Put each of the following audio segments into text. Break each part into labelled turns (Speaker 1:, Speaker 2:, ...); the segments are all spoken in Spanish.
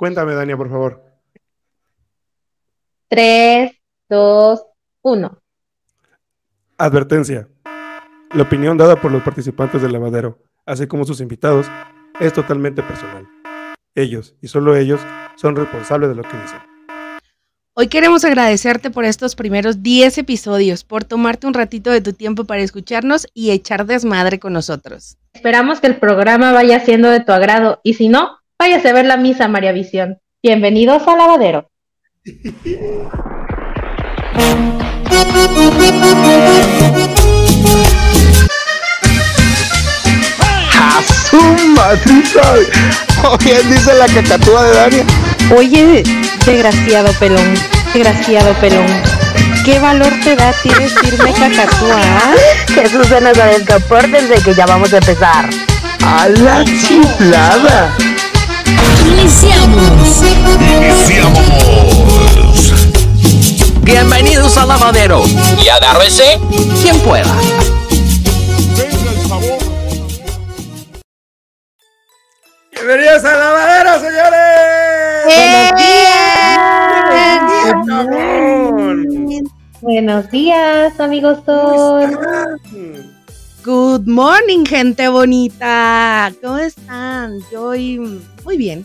Speaker 1: Cuéntame, Dania, por favor.
Speaker 2: 3, 2, 1.
Speaker 1: Advertencia. La opinión dada por los participantes del lavadero, así como sus invitados, es totalmente personal. Ellos, y solo ellos, son responsables de lo que dicen.
Speaker 3: Hoy queremos agradecerte por estos primeros 10 episodios, por tomarte un ratito de tu tiempo para escucharnos y echar desmadre con nosotros.
Speaker 2: Esperamos que el programa vaya siendo de tu agrado y si no, váyase a ver la misa, María Visión. Bienvenidos al lavadero.
Speaker 4: ¿O bien dice la cacatúa de Dania?
Speaker 2: Oye, desgraciado pelón, desgraciado pelón. ¿Qué valor te da a ti decirme cacatúa? ah?
Speaker 5: Jesús se nos a escapar desde que ya vamos a empezar.
Speaker 4: ¡A la chiflada!
Speaker 6: Iniciamos.
Speaker 7: Bienvenidos al lavadero. Y agárrese quien pueda.
Speaker 1: ¡Bienvenidos al lavadero, señores!
Speaker 2: ¡Buenos días! Buenos días, amigos.
Speaker 3: Good morning, gente bonita. ¿Cómo están? Yo hoy muy bien.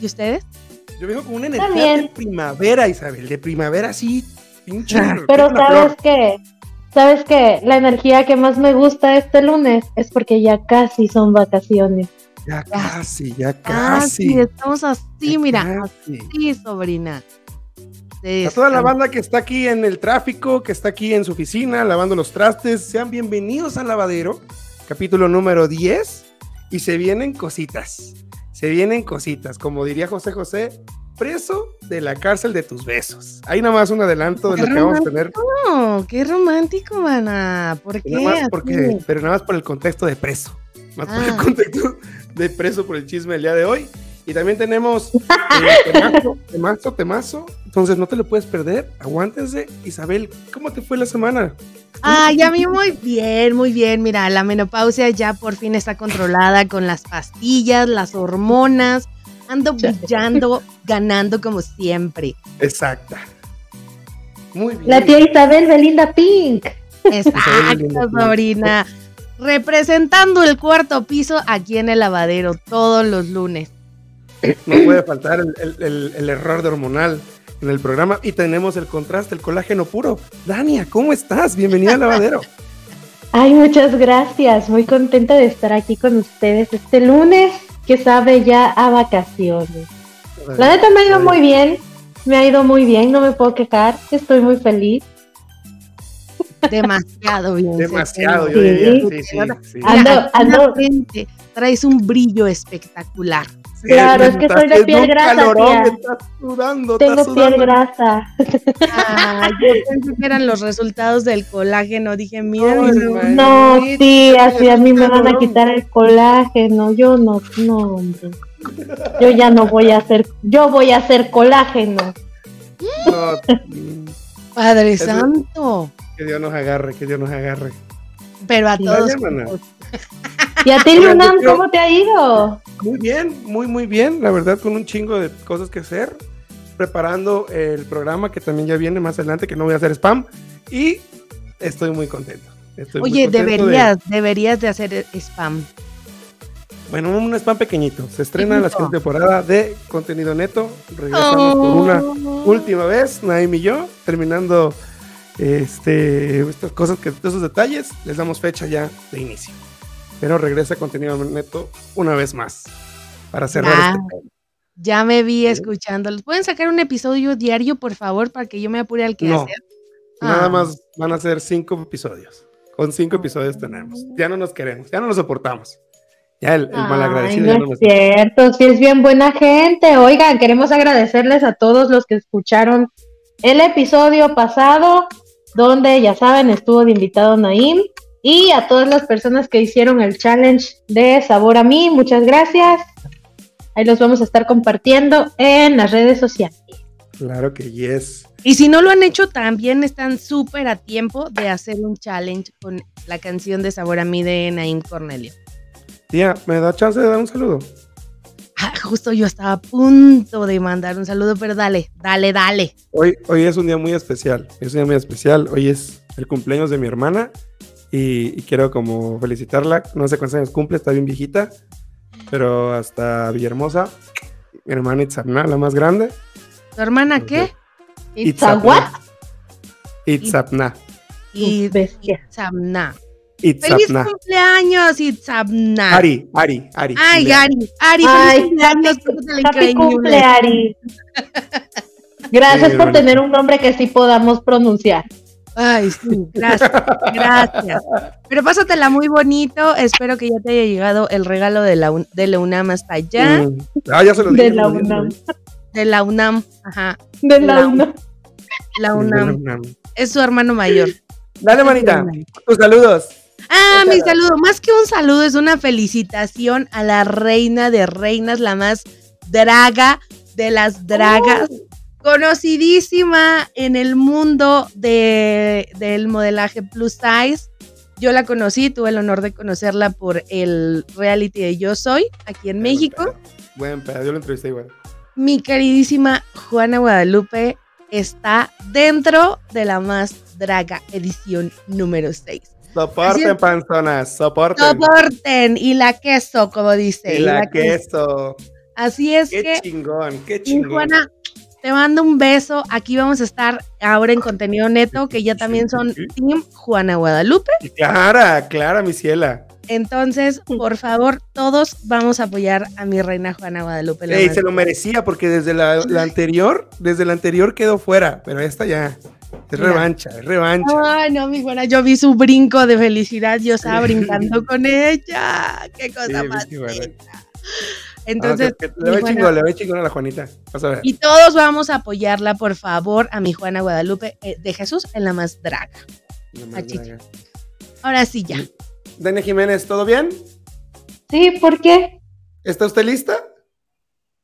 Speaker 3: ¿Y ustedes?
Speaker 1: Yo vengo con una energía de
Speaker 2: bien.
Speaker 1: primavera, Isabel, de primavera sí, pinche.
Speaker 2: Pero
Speaker 1: una
Speaker 2: sabes que, sabes que la energía que más me gusta este lunes es porque ya casi son vacaciones.
Speaker 1: Ya casi, ya
Speaker 3: Ah,
Speaker 1: casi.
Speaker 3: estamos así, mira.
Speaker 1: Casi.
Speaker 3: Sí, sobrina. Sí,
Speaker 1: A toda la banda que está aquí en el tráfico, que está aquí en su oficina lavando los trastes, sean bienvenidos al lavadero, capítulo número 10. Y se vienen cositas, se vienen cositas, como diría José José, preso de la cárcel de tus besos. Ahí nada más un adelanto de lo que vamos a tener,
Speaker 3: Oh, qué romántico, mana. ¿Por qué?
Speaker 1: nada porque, pero nada más por el contexto de preso, más por el
Speaker 3: Ah.
Speaker 1: contexto de preso por el chisme del día de hoy. Y también tenemos eh, temazo, temazo, temazo. Entonces no te lo puedes perder. Aguántense. Isabel, ¿cómo te fue la semana?
Speaker 3: Ay, a mí muy bien, muy bien. Mira, la menopausia ya por fin está controlada con las pastillas, las hormonas. Ando brillando, ganando como siempre.
Speaker 1: Exacta. Muy bien.
Speaker 2: La tía Isabel Belinda Pink.
Speaker 3: Exacto, sobrina. Representando el cuarto piso aquí en el lavadero todos los lunes.
Speaker 1: No puede faltar el, el- el- el error de hormonal en el programa. Y tenemos el contraste, el colágeno puro. Dania, ¿cómo estás? Bienvenida al lavadero.
Speaker 2: Ay, muchas gracias. Muy contenta de estar aquí con ustedes este lunes que sabe ya a vacaciones. La neta me ha ido muy bien. Me ha ido muy bien, no me puedo quejar. Estoy muy feliz.
Speaker 3: Demasiado bien.
Speaker 1: Demasiado, yo diría. Sí, sí, sí.
Speaker 2: Ando-
Speaker 3: traes un brillo espectacular.
Speaker 2: Claro, es que soy de piel grasa,
Speaker 1: calorón,
Speaker 2: tía.
Speaker 1: Estás sudando,
Speaker 2: Tengo
Speaker 1: estás
Speaker 2: piel grasa.
Speaker 3: Ah, yo pensé que eran los resultados del colágeno. Dije, mira.
Speaker 2: No,
Speaker 1: Manita,
Speaker 2: sí, así a mí me van a quitar el colágeno. Yo no, no, hombre. Yo ya no voy a hacer, yo voy a hacer colágeno.
Speaker 1: No,
Speaker 3: Padre Santo.
Speaker 1: que Dios nos agarre, que Dios nos agarre.
Speaker 3: Pero a todos.
Speaker 2: ¿Y a ti,
Speaker 1: quiero-
Speaker 2: cómo te ha ido?
Speaker 1: Muy bien, muy, muy bien. La verdad, con un chingo de cosas que hacer. Preparando el programa que también ya viene más adelante, que no voy a hacer spam. Y estoy muy contento. Estoy muy
Speaker 3: Oye,
Speaker 1: contento de-
Speaker 3: deberías, deberías de hacer spam.
Speaker 1: bueno, un spam pequeñito. Se estrena la siguiente temporada de contenido neto. Regresamos por una
Speaker 3: Oh.
Speaker 1: última vez, Naim y yo, terminando este, estas cosas, que, esos detalles, les damos fecha ya de inicio. Pero regresa contenido neto una vez más para cerrar
Speaker 3: Ya.
Speaker 1: este tema.
Speaker 3: Ya me vi escuchándolos. ¿Pueden sacar un episodio diario, por favor, para que yo me apure al que
Speaker 1: No.
Speaker 3: hacer?
Speaker 1: Nada
Speaker 3: Ah.
Speaker 1: más van a ser cinco episodios. Con cinco episodios tenemos. Ya no nos queremos, ya no nos soportamos. Ya el, el
Speaker 2: Ay,
Speaker 1: malagradecido
Speaker 2: no
Speaker 1: ya no nos
Speaker 2: es cierto, sí es bien buena gente. Oigan, queremos agradecerles a todos los que escucharon el episodio pasado, donde ya saben, estuvo de invitado Naim, y a todas las personas que hicieron el challenge de Sabor a mí, muchas gracias. Ahí los vamos a estar compartiendo en las redes sociales.
Speaker 1: Claro que yes.
Speaker 3: Y si no lo han hecho, también están súper a tiempo de hacer un challenge con la canción de Sabor a mí de Naim Cornelio.
Speaker 1: Tía, ¿me da chance de dar un saludo?
Speaker 3: Ah, justo yo estaba a punto de mandar un saludo, pero dale, dale, dale.
Speaker 1: Hoy, hoy es un día muy especial. Es un día muy especial. Hoy es el cumpleaños de mi hermana y, y quiero como felicitarla. No sé cuántos años cumple, está bien viejita, pero hasta Villahermosa. Mi hermana Itzapna, la más grande.
Speaker 3: ¿Tu hermana qué?
Speaker 1: Itzapna.
Speaker 3: Y
Speaker 2: Bestia.
Speaker 3: Itzamna. ¡Feliz
Speaker 1: Itzapna.
Speaker 3: cumpleaños, Itzamna!
Speaker 1: Ari, Ari, Ari.
Speaker 3: Ay, Ari, Ari,
Speaker 2: Ay,
Speaker 3: feliz cumpleaños,
Speaker 2: Happy cumple, Ari. Gracias
Speaker 1: Sí,
Speaker 2: por tener un nombre que sí podamos pronunciar.
Speaker 3: Ay, sí, gracias, gracias. Pero pásatela muy bonito. Espero que ya te haya llegado el regalo de la, Un- de la UNAM hasta allá.
Speaker 1: Mm. Ah, ya se lo
Speaker 2: De
Speaker 1: dije.
Speaker 2: la
Speaker 1: lo dije,
Speaker 2: UNAM.
Speaker 3: De la UNAM, ajá.
Speaker 2: De
Speaker 3: La
Speaker 2: la UNAM.
Speaker 3: La
Speaker 1: De la
Speaker 3: UNAM.
Speaker 1: UNAM.
Speaker 3: Es su hermano mayor.
Speaker 1: Dale, manita. Tus saludos.
Speaker 3: Ah, mi saludo. Más que un saludo, es una felicitación a la reina de reinas, la más draga de las dragas. Conocidísima en el mundo de, del modelaje plus size. Yo la conocí, tuve el honor de conocerla por el reality de Yo Soy, aquí en México.
Speaker 1: Buen pedo, yo lo entrevisté igual.
Speaker 3: Mi queridísima Juana Guadalupe está dentro de la más draga edición número 6. Así
Speaker 1: Soporten, panzonas, soporten.
Speaker 3: Soporten y la queso, como dice.
Speaker 1: y la queso.
Speaker 3: Así es
Speaker 1: Qué
Speaker 3: que,
Speaker 1: chingón, qué chingón.
Speaker 3: Juana, te mando un beso. Aquí vamos a estar ahora en contenido neto, que ya también son Team Juana Guadalupe.
Speaker 1: Clara, Clara, mi ciela.
Speaker 3: Entonces, por favor, todos vamos a apoyar a mi reina Juana Guadalupe. más-
Speaker 1: se lo merecía porque desde la, la anterior, desde la anterior quedó fuera, pero esta ya es revancha, es revancha.
Speaker 3: Ay, no, mi Juana, yo vi su brinco de felicidad, yo estaba brincando con ella. Qué cosa
Speaker 1: Sí,
Speaker 3: más
Speaker 1: sí.
Speaker 3: Entonces,
Speaker 1: Ah, que- que
Speaker 3: mi
Speaker 1: le ve chingón, le ve chingón a la Juanita. Vas a ver.
Speaker 3: Y todos vamos a apoyarla, por favor, a mi Juana Guadalupe eh, de Jesús en la más draga.
Speaker 1: No
Speaker 3: a
Speaker 1: más
Speaker 3: Chichi.
Speaker 1: draga.
Speaker 3: Ahora sí, ya.
Speaker 1: Dani Jiménez, ¿todo bien?
Speaker 2: Sí, ¿por qué?
Speaker 1: ¿Está usted lista?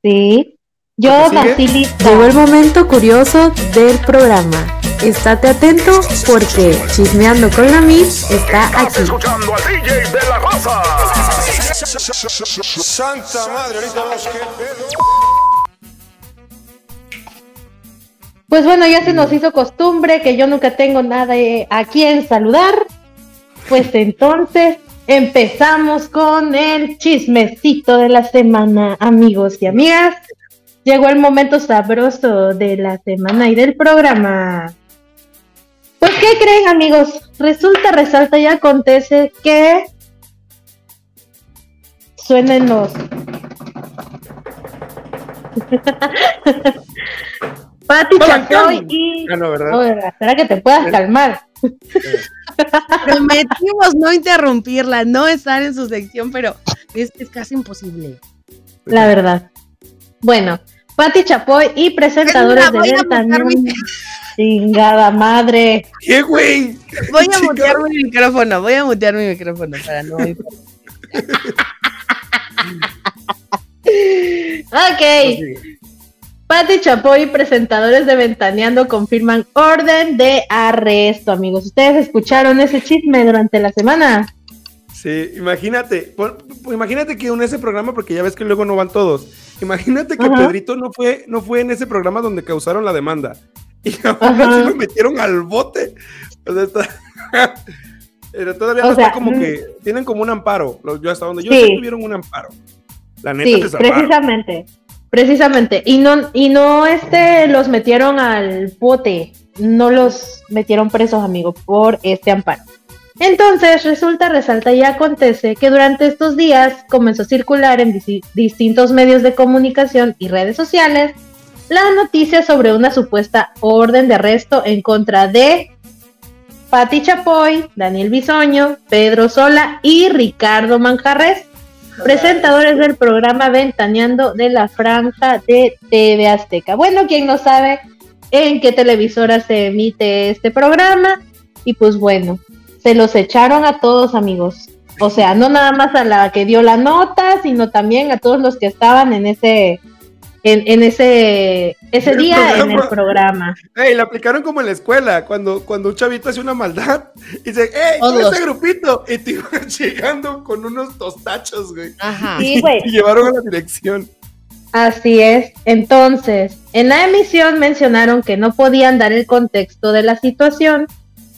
Speaker 2: Sí. Yo
Speaker 1: ¿A qué sigue?
Speaker 2: nací lista.
Speaker 6: Llegó el momento curioso del programa. Estate atento porque Chismeando con la Miss está aquí.
Speaker 4: escuchando al DJ de la raza. Santa madre, ahorita vamos.
Speaker 2: Pues bueno, ya se nos hizo costumbre que yo nunca tengo nada eh, a quien saludar. Pues entonces empezamos con el chismecito de la semana, amigos y amigas. Llegó el momento sabroso de la semana y del programa. Pues, ¿qué creen, amigos? Resulta, resalta y acontece que suenen los Pati Chapoy y
Speaker 1: Ah, no, ¿verdad?
Speaker 2: Oiga, espera que te puedas calmar.
Speaker 3: Prometimos no interrumpirla, no estar en su sección, pero es, es casi imposible.
Speaker 2: La verdad. Bueno, Pati Chapoy y presentadores de Ventaneando. Chingada madre.
Speaker 1: ¿Qué, güey?
Speaker 3: Voy a mutear mi micrófono, voy a mutear mi micrófono para no.
Speaker 2: Ok. Pati Chapoy y presentadores de Ventaneando confirman orden de arresto, amigos. ¿Ustedes escucharon ese chisme durante la semana?
Speaker 1: Sí, imagínate, imagínate que en ese programa, porque ya ves que luego no van todos. Imagínate que
Speaker 2: Ajá.
Speaker 1: Pedrito no fue, no fue en ese programa donde causaron la demanda. Y
Speaker 2: Ajá.
Speaker 1: así lo metieron al bote. O sea, está- Pero todavía
Speaker 2: O
Speaker 1: no
Speaker 2: sea,
Speaker 1: está como
Speaker 2: mm.
Speaker 1: que tienen como un amparo. Yo hasta donde yo
Speaker 2: Sí.
Speaker 1: sé tuvieron un amparo. La neta
Speaker 2: Sí,
Speaker 1: se
Speaker 2: precisamente. Precisamente. Y no, y no este los metieron al bote. No los metieron presos, amigo, por este amparo. Entonces, resulta, resalta y acontece que durante estos días comenzó a circular en distintos medios de comunicación y redes sociales la noticia sobre una supuesta orden de arresto en contra de Pati Chapoy, Daniel Bisoño, Pedro Sola y Ricardo Manjarres, presentadores del programa Ventaneando de la Franja de TV Azteca. Bueno, quien no sabe en qué televisora se emite este programa, y pues bueno, se los echaron a todos amigos. O sea, no nada más a la que dio la nota, sino también a todos los que estaban en ese, en, en ese, ese
Speaker 1: El
Speaker 2: día en el
Speaker 1: programa. Ey, la aplicaron como en la escuela, cuando, cuando un chavito hace una maldad y dice, ¡Ey, ese grupito! Y te iban llegando con unos tostachos, güey.
Speaker 3: Ajá.
Speaker 2: Sí, güey.
Speaker 1: Y llevaron a la dirección.
Speaker 2: Así es. Entonces, en la emisión mencionaron que no podían dar el contexto de la situación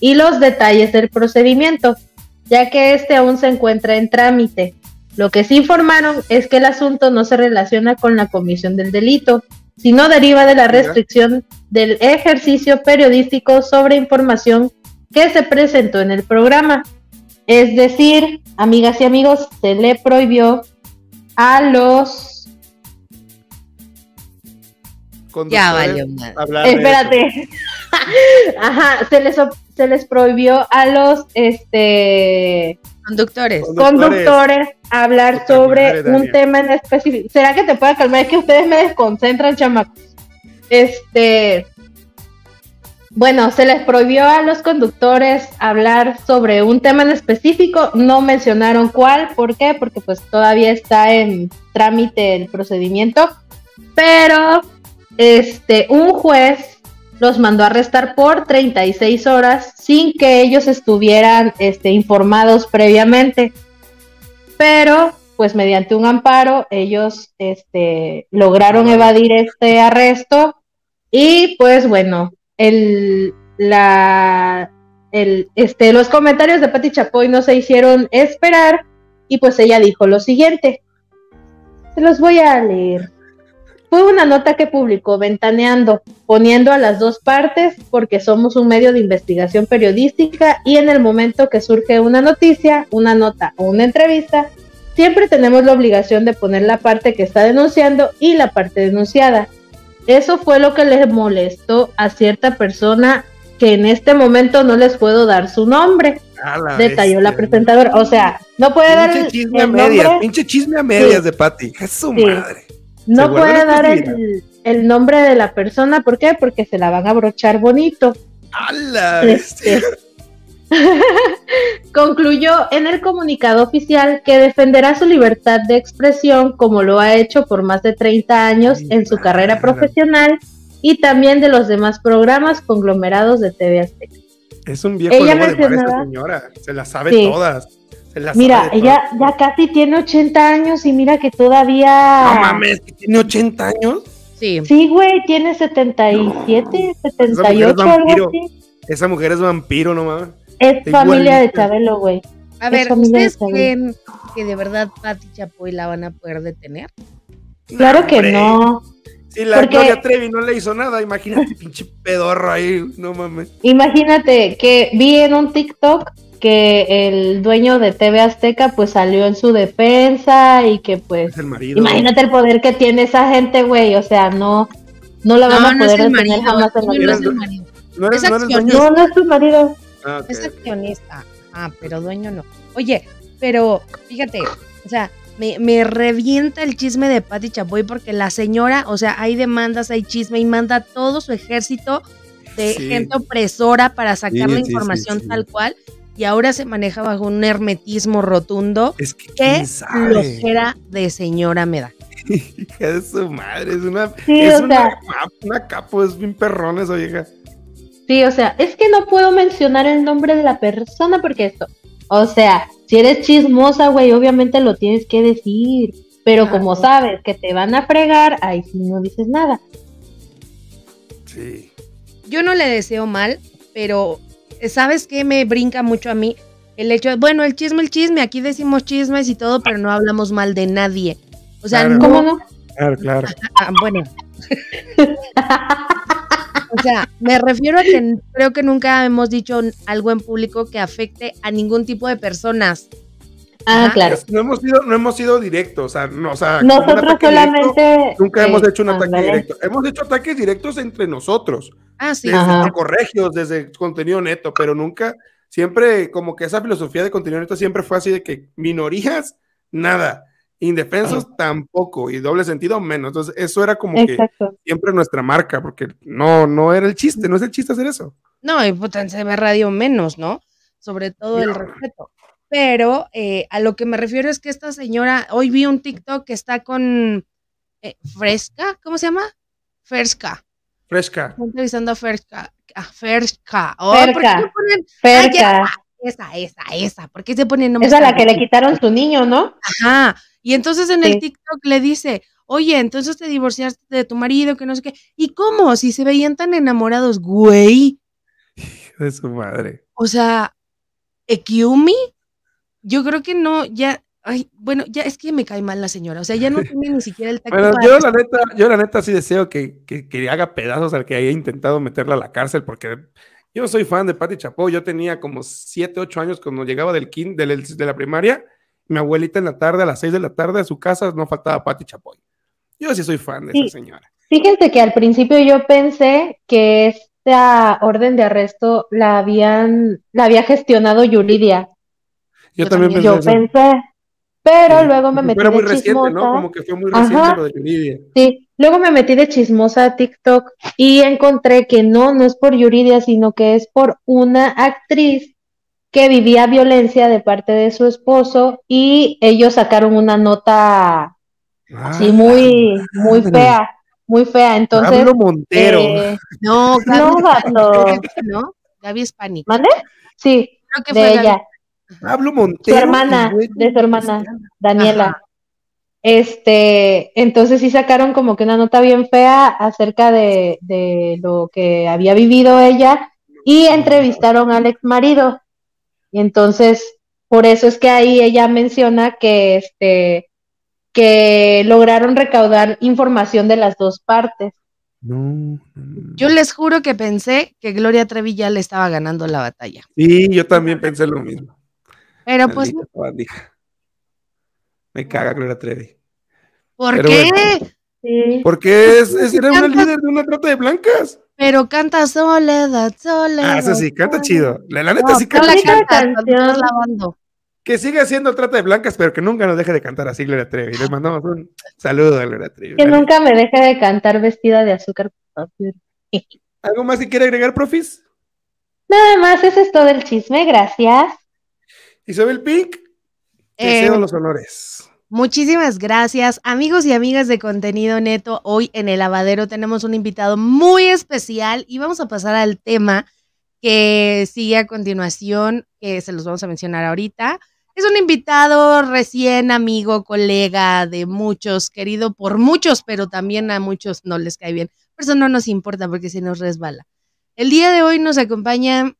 Speaker 2: y los detalles del procedimiento, ya que este aún se encuentra en trámite. Lo que sí informaron es que el asunto no se relaciona con la comisión del delito, sino deriva de la restricción del ejercicio periodístico sobre información que se presentó en el programa. Es decir, amigas y amigos, se le prohibió a los...
Speaker 3: Ya valió.
Speaker 2: Espérate. Ajá, se les, se les prohibió a los este
Speaker 3: Conductores.
Speaker 2: conductores hablar sobre un tema en específico. ¿Será que te pueda calmar? Es que ustedes me desconcentran, chamacos. Este. Bueno, se les prohibió a los conductores hablar sobre un tema en específico. No mencionaron cuál. ¿Por qué? Porque pues todavía está en trámite el procedimiento. Pero este, un juez los mandó a arrestar por 36 horas sin que ellos estuvieran este, informados previamente. Pero, pues mediante un amparo, ellos este, lograron evadir este arresto y pues bueno, el, la, el, este, los comentarios de Patti Chapoy no se hicieron esperar y pues ella dijo lo siguiente. Se los voy a leer. Fue una nota que publicó Ventaneando, poniendo a las dos partes porque somos un medio de investigación periodística y en el momento que surge una noticia, una nota o una entrevista, siempre tenemos la obligación de poner la parte que está denunciando y la parte denunciada. Eso fue lo que les molestó a cierta persona que en este momento no les puedo dar su nombre,
Speaker 1: la
Speaker 2: detalló la presentadora. O sea, no puede dar
Speaker 1: Pinche
Speaker 2: el,
Speaker 1: chisme a medias,
Speaker 2: nombre.
Speaker 1: pinche chisme a medias
Speaker 2: Sí.
Speaker 1: de Patty. Es su
Speaker 2: Sí.
Speaker 1: madre.
Speaker 2: No puede dar el, el nombre de la persona, ¿por qué? Porque se la van a brochar bonito.
Speaker 1: A la
Speaker 2: Este. Concluyó en el comunicado oficial que defenderá su libertad de expresión como lo ha hecho por más de 30 años
Speaker 1: Ay,
Speaker 2: en su carrera profesional y también de los demás programas conglomerados de TV Azteca.
Speaker 1: Es un viejo
Speaker 2: Ella
Speaker 1: lobo de mar esta señora. Se las sabe
Speaker 2: Sí.
Speaker 1: todas.
Speaker 2: Mira, ella ya casi tiene 80 años y mira que todavía...
Speaker 1: No mames, que tiene 80 años.
Speaker 3: Sí.
Speaker 2: Sí, güey, tiene 77,
Speaker 1: es
Speaker 2: 78, algo
Speaker 1: vampiro.
Speaker 2: así.
Speaker 1: Esa mujer es vampiro, no mames.
Speaker 2: Es
Speaker 1: Está
Speaker 2: familia de. Chabelo, güey.
Speaker 3: A ver,
Speaker 2: Es
Speaker 3: ¿ustedes creen que de verdad Patti Chapoy la van a poder detener?
Speaker 2: Claro que
Speaker 1: Hombre.
Speaker 2: no.
Speaker 1: Si la
Speaker 2: Porque-
Speaker 1: Gloria Trevi no le hizo nada, imagínate, pinche pedorro ahí, no mames.
Speaker 2: Imagínate que vi en un TikTok que el dueño de TV Azteca pues salió en su defensa y que pues
Speaker 1: Es el marido.
Speaker 2: imagínate el poder que tiene esa gente, güey, o sea, no no la van
Speaker 3: No,
Speaker 2: a
Speaker 3: no es
Speaker 2: poder
Speaker 3: el
Speaker 2: detener
Speaker 3: marido.
Speaker 2: jamás en la
Speaker 3: no, no
Speaker 2: vida.
Speaker 3: es el marido.
Speaker 1: ¿No eres,
Speaker 3: es
Speaker 1: no
Speaker 3: accionista.
Speaker 2: No, no su marido.
Speaker 1: Ah,
Speaker 3: Es accionista. Ah, pero dueño no. Oye, pero fíjate, o sea, me, me revienta el chisme de Patti Chapoy porque la señora, o sea, hay demandas, hay chisme y manda todo su ejército de
Speaker 1: Sí.
Speaker 3: gente opresora para sacar
Speaker 1: Sí,
Speaker 3: la
Speaker 1: sí, sí,
Speaker 3: información
Speaker 1: sí.
Speaker 3: tal cual y ahora se maneja bajo un hermetismo rotundo.
Speaker 1: Es que
Speaker 3: Qué flojera de señora me da.
Speaker 1: Hija de su madre, es una,
Speaker 2: Sí,
Speaker 1: es
Speaker 2: o
Speaker 1: una,
Speaker 2: sea,
Speaker 1: cap- una capo, es bien perrón esa vieja.
Speaker 2: sí, o sea, es que no puedo mencionar el nombre de la persona porque esto, o sea, si eres chismosa, güey, obviamente lo tienes que decir, pero como sabes que te van a fregar, ahí sí no dices nada.
Speaker 1: Sí.
Speaker 3: Yo no le deseo mal, pero ¿sabes qué me brinca mucho a mí? El hecho de, bueno, el chisme, el chisme, aquí decimos chismes y todo, pero no hablamos mal de nadie. O sea,
Speaker 1: Claro.
Speaker 2: ¿Cómo no?
Speaker 1: Claro, claro.
Speaker 3: Ah, bueno. o sea, me refiero a que creo que nunca hemos dicho algo en público que afecte a ningún tipo de personas.
Speaker 2: Ah, claro.
Speaker 1: No hemos sido, no hemos sido directos, o sea, no, o sea,
Speaker 2: Nosotros
Speaker 1: directo,
Speaker 2: solamente.
Speaker 1: nunca
Speaker 2: eh,
Speaker 1: hemos hecho un ataque directo. Hemos hecho ataques directos entre nosotros,
Speaker 3: Ah, sí.
Speaker 1: desde
Speaker 2: Ajá.
Speaker 1: corregios, desde contenido neto, pero nunca, siempre como que esa filosofía de contenido neto siempre fue así de que minorías, nada, indefensos tampoco, y doble sentido menos. Entonces, eso era como que siempre nuestra marca, porque no, no era el chiste, no es el chiste hacer eso.
Speaker 3: No, y puta, en CB Radio menos, ¿no? Sobre todo el respeto. Pero eh, a lo que me refiero es que esta señora, hoy vi un TikTok que está con eh, Fresca, ¿cómo se llama? Fresca.
Speaker 1: Fresca.
Speaker 3: Estoy entrevistando a Fresca. A Fresca. Ay, ¿por qué
Speaker 2: Ferca.
Speaker 3: le ponen-
Speaker 2: Ferca.
Speaker 3: Ay, esa, esa, esa. ¿Por qué se ponen nombres
Speaker 2: Esa es la que le quitaron su niño, ¿no?
Speaker 3: Ajá. Y entonces en el. TikTok le dice, oye, entonces te divorciaste de tu marido, que no sé qué. ¿Y cómo? Si se veían tan enamorados, güey.
Speaker 1: Hijo de su madre.
Speaker 3: O sea, Ekiumi, yo creo que no, ya, ay, bueno, ya es que me cae mal la señora. O sea, ya no tiene ni siquiera el tacto
Speaker 1: Bueno,
Speaker 3: para
Speaker 1: yo la neta, yo la neta sí deseo que, que, que haga pedazos al que haya intentado meterla a la cárcel, porque yo soy fan de Patti Chapoy. Yo tenía como 7, 8 años cuando llegaba del kin, del- de la primaria. Mi abuelita en la tarde, a las 6 de la tarde, a su casa no faltaba Patti Chapoy. Yo sí soy fan de
Speaker 2: Sí.
Speaker 1: esa señora.
Speaker 2: Fíjense que al principio yo pensé que esta orden de arresto la habían, la había gestionado Yuridia.
Speaker 1: Yo,
Speaker 3: Yo
Speaker 1: también
Speaker 3: también.
Speaker 1: pensé
Speaker 2: Yo
Speaker 1: eso.
Speaker 2: pensé, pero
Speaker 1: Sí.
Speaker 2: luego me
Speaker 1: Porque
Speaker 2: metí
Speaker 1: Era muy
Speaker 2: de
Speaker 1: reciente, ¿no?
Speaker 2: chismosa.
Speaker 1: Como que fue muy reciente
Speaker 2: Ajá.
Speaker 1: lo de Yuridia.
Speaker 2: Sí, luego me metí de chismosa a TikTok y encontré que no, no es por Yuridia, sino que es por una actriz que vivía violencia de parte de su esposo y ellos sacaron una nota así
Speaker 1: Ah,
Speaker 2: muy, muy fea, muy fea. Entonces,
Speaker 1: Pablo Montero.
Speaker 2: eh,
Speaker 3: No, Gaby
Speaker 2: No,
Speaker 3: sí, ¿no? Gaby Hispanic.
Speaker 2: ¿mande? Sí,
Speaker 3: Creo que
Speaker 2: de
Speaker 3: fue Gaby.
Speaker 1: Pablo
Speaker 2: Su
Speaker 1: Montero.
Speaker 2: hermana,
Speaker 1: y luego
Speaker 2: de su hermana,
Speaker 1: Cristiana.
Speaker 2: Daniela.
Speaker 3: Ajá.
Speaker 2: Este, entonces sí sacaron como que una nota bien fea acerca de, de lo que había vivido ella y entrevistaron al ex marido. Y entonces, por eso es que ahí ella menciona que este, que lograron recaudar información de las dos partes.
Speaker 1: No.
Speaker 3: Yo les juro que pensé que Gloria Trevi ya le estaba ganando la batalla.
Speaker 1: Sí, yo también pensé lo mismo.
Speaker 3: Pero pues.
Speaker 1: Me caga Gloria Trevi.
Speaker 3: ¿por
Speaker 1: pero
Speaker 3: qué?
Speaker 1: bueno.
Speaker 2: Sí.
Speaker 1: Porque es, es- era una líder de una trata de blancas.
Speaker 3: Pero canta Soledad, Soledad.
Speaker 1: Ah, eso sí, canta chido. La, la neta
Speaker 3: No,
Speaker 1: sí canta
Speaker 3: la
Speaker 1: chido.
Speaker 3: Canta lavando.
Speaker 1: Que siga haciendo trata de blancas, pero que nunca nos deje de cantar así Gloria Trevi. Le mandamos un saludo a Gloria Trevi.
Speaker 2: Que nunca me deje de cantar vestida de azúcar.
Speaker 1: ¿Algo más que quiere agregar, profis?
Speaker 2: Nada más, ese es todo el chisme, gracias.
Speaker 1: Isabel Pink, te
Speaker 3: Eh,
Speaker 1: los honores.
Speaker 3: Muchísimas gracias, amigos y amigas de Contenido Neto. Hoy en el lavadero tenemos un invitado muy especial y vamos a pasar al tema que sigue a continuación, que se los vamos a mencionar ahorita. Es un invitado recién amigo, colega de muchos, querido por muchos, pero también a muchos no les cae bien. Por eso no nos importa porque se nos resbala. El día de hoy nos acompaña.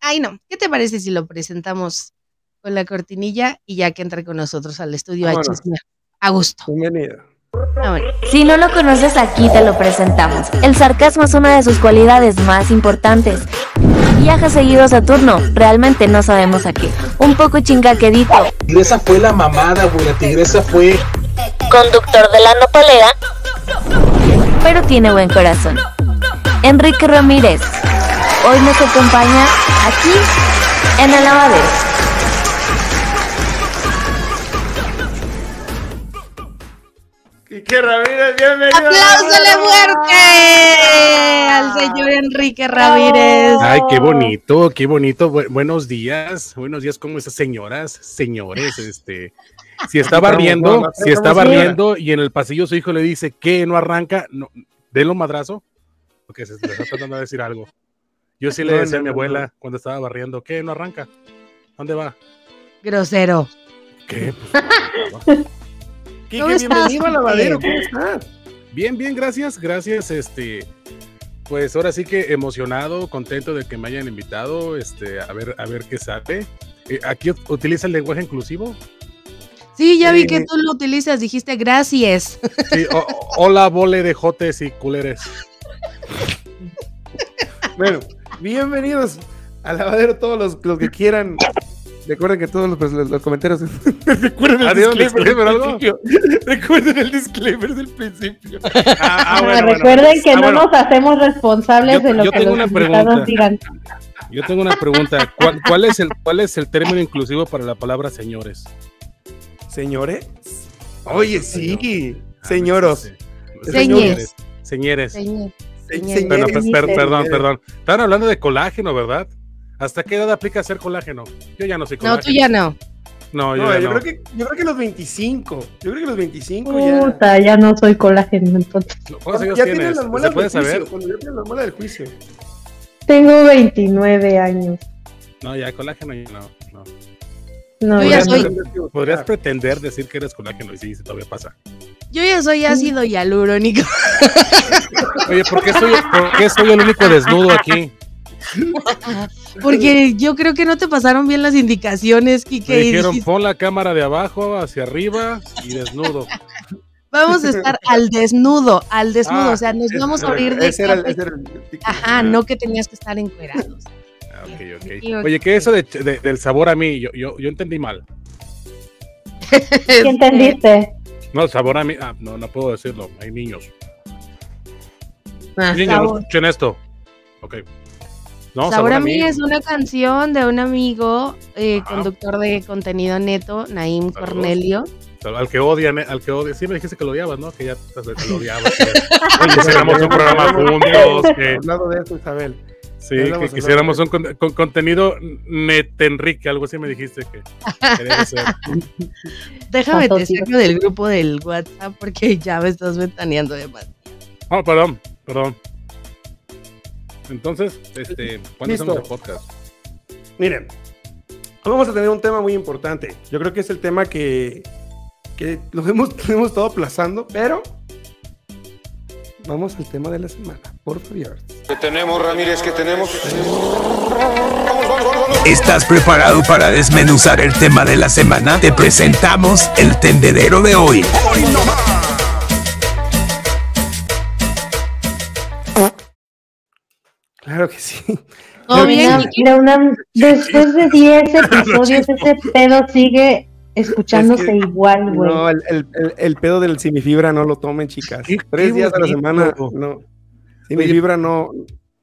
Speaker 3: Ay, no, ¿qué te parece si lo presentamos con la cortinilla y ya que entre con nosotros al estudio a chismear? A gusto.
Speaker 1: Bienvenido.
Speaker 3: Vámonos.
Speaker 8: Si no lo conoces, aquí te lo presentamos. El sarcasmo es una de sus cualidades más importantes. Viaja seguido a Saturno, realmente no sabemos a qué. Un poco chingaquedito,
Speaker 9: tigresa fue la mamada, güey. La tigresa fue.
Speaker 5: Conductor de la nopalera.
Speaker 8: pero tiene buen corazón. Enrique Ramírez, hoy nos acompaña aquí en el lavadero.
Speaker 1: Quique Ramírez, bienvenido.
Speaker 3: ¡Apláusale fuerte al señor Enrique Ramírez!
Speaker 10: Ay, qué bonito, qué bonito. Bu- buenos días, buenos días, ¿cómo están señoras, señores? Este, si está barriendo, si está barriendo y en el pasillo su hijo le dice que no arranca, no, délo madrazo, porque se le está tratando de decir algo. Yo sí le decía a mi abuela cuando estaba barriendo, ¿qué? ¿No arranca? ¿Dónde va?
Speaker 3: Grosero.
Speaker 10: ¿Qué? Pues,
Speaker 1: Quique,
Speaker 3: ¿Cómo estás,
Speaker 1: bienvenido al lavadero. ¿Cómo estás?
Speaker 10: Bien, bien, gracias, gracias. Este, pues ahora sí que emocionado, contento de que me hayan invitado, este, a ver, a ver qué sale. Eh, aquí ut- utiliza el lenguaje inclusivo.
Speaker 3: Sí, ya vi
Speaker 1: Eh,
Speaker 3: que tú lo utilizas, dijiste gracias.
Speaker 10: Sí, o- o- hola, bole de jotes y culeres.
Speaker 1: Bueno, bienvenidos al lavadero todos los, los que quieran. Recuerden que todos los, pues, los- los comentarios. Recuerden el
Speaker 10: ¿Ah,
Speaker 1: disclaimer del
Speaker 10: algo?
Speaker 1: principio. Recuerden el disclaimer del principio.
Speaker 10: Ah, ah,
Speaker 2: Ah,
Speaker 10: bueno, bueno.
Speaker 2: recuerden que
Speaker 10: Ah,
Speaker 2: no nos hacemos responsables
Speaker 10: Yo-
Speaker 2: de lo
Speaker 10: yo
Speaker 2: que
Speaker 10: tengo
Speaker 2: los
Speaker 10: una
Speaker 2: invitados
Speaker 10: pregunta.
Speaker 2: digan.
Speaker 10: Yo tengo una pregunta. ¿Cuál, cuál es el, ¿Cuál es el término inclusivo para la palabra señores?
Speaker 1: Señores. Oye, sí.
Speaker 10: Ah,
Speaker 1: Señoros.
Speaker 3: Señores.
Speaker 10: Señores.
Speaker 3: Señor.
Speaker 1: Se-
Speaker 3: Señores.
Speaker 1: Señores.
Speaker 10: per- perdón, perdón. Están hablando de colágeno, ¿verdad? ¿Hasta qué edad aplica hacer colágeno? Yo ya no soy colágeno.
Speaker 3: No, tú ya no.
Speaker 10: No, yo
Speaker 1: No,
Speaker 10: ya
Speaker 1: yo,
Speaker 10: no.
Speaker 1: creo que, yo creo que los 25. Yo creo que los 25 ya.
Speaker 2: Puta, ya no soy colágeno entonces.
Speaker 10: ¿Cuántos años
Speaker 1: ya
Speaker 10: tienes?
Speaker 1: las
Speaker 10: ¿Se puede
Speaker 1: del juicio.
Speaker 10: saber?
Speaker 1: Cuando ya tienen las muelas del juicio.
Speaker 2: Tengo 29 años.
Speaker 10: No, ya colágeno ya no. no.
Speaker 2: No,
Speaker 3: Yo ya soy-.
Speaker 10: Podrías pretender decir que eres colágeno y sí, sí, todavía pasa.
Speaker 3: Yo ya soy ácido hialurónico.
Speaker 10: Oye, ¿por qué soy, por qué soy el único desnudo aquí?
Speaker 3: Porque yo creo que no te pasaron bien las indicaciones, Kike.
Speaker 10: dijeron, pon la cámara de abajo hacia arriba y desnudo.
Speaker 3: vamos a estar al desnudo, al desnudo.
Speaker 10: Ah,
Speaker 3: o sea, nos
Speaker 10: ese
Speaker 3: vamos a abrir de
Speaker 1: Ese era ese era el-
Speaker 3: Ajá, no que tenías que estar encuerados.
Speaker 10: Ah, ok, ok.
Speaker 3: Sí, ok.
Speaker 10: Oye, ¿qué es eso de, de- del sabor a mí? Yo, yo, yo entendí mal.
Speaker 2: ¿Qué entendiste?
Speaker 10: No, sabor a mí. Ah, no, no puedo decirlo. Hay niños.
Speaker 3: Ah,
Speaker 10: Niños, escuchen esto. Ok. No,
Speaker 3: Sabor a mí es una canción de un amigo, eh, conductor de contenido neto, Naim
Speaker 10: Saludos.
Speaker 3: Cornelio.
Speaker 10: Al que odian, al que odia. Sí me dijiste que lo odiabas, ¿no? Que ya te, te lo odiabas. que, quisiéramos un programa juntos. Que,
Speaker 1: Hablando de eso, Isabel.
Speaker 10: sí, que quisiéramos un con- con- contenido net Enrique, algo así me dijiste que hacer.
Speaker 3: Déjame te saco del grupo del WhatsApp porque ya me estás ventaneando de más.
Speaker 10: Oh, perdón, perdón. Entonces, este, ¿cuándo
Speaker 1: Listo.
Speaker 10: hacemos el podcast?
Speaker 1: Miren, hoy vamos a tener un tema muy importante. Yo creo que es el tema que, que lo hemos, lo hemos estado aplazando, pero vamos al tema de la semana, por favor.
Speaker 4: ¿Qué tenemos, Ramírez? ¿Qué tenemos?
Speaker 7: ¿Estás preparado para desmenuzar el tema de la semana? Te presentamos el tendedero de hoy.
Speaker 1: Claro que sí.
Speaker 3: ¿Todo bien,
Speaker 2: Leonam,
Speaker 3: Kike?
Speaker 2: Leonam, después de 10 episodios, ese pedo sigue escuchándose
Speaker 1: Es que-
Speaker 2: igual, güey.
Speaker 1: No, el, el- el- el pedo del semifibra no lo tomen, chicas.
Speaker 10: Qué-
Speaker 1: Tres
Speaker 10: qué
Speaker 1: días a la semana, no. Semifibra no,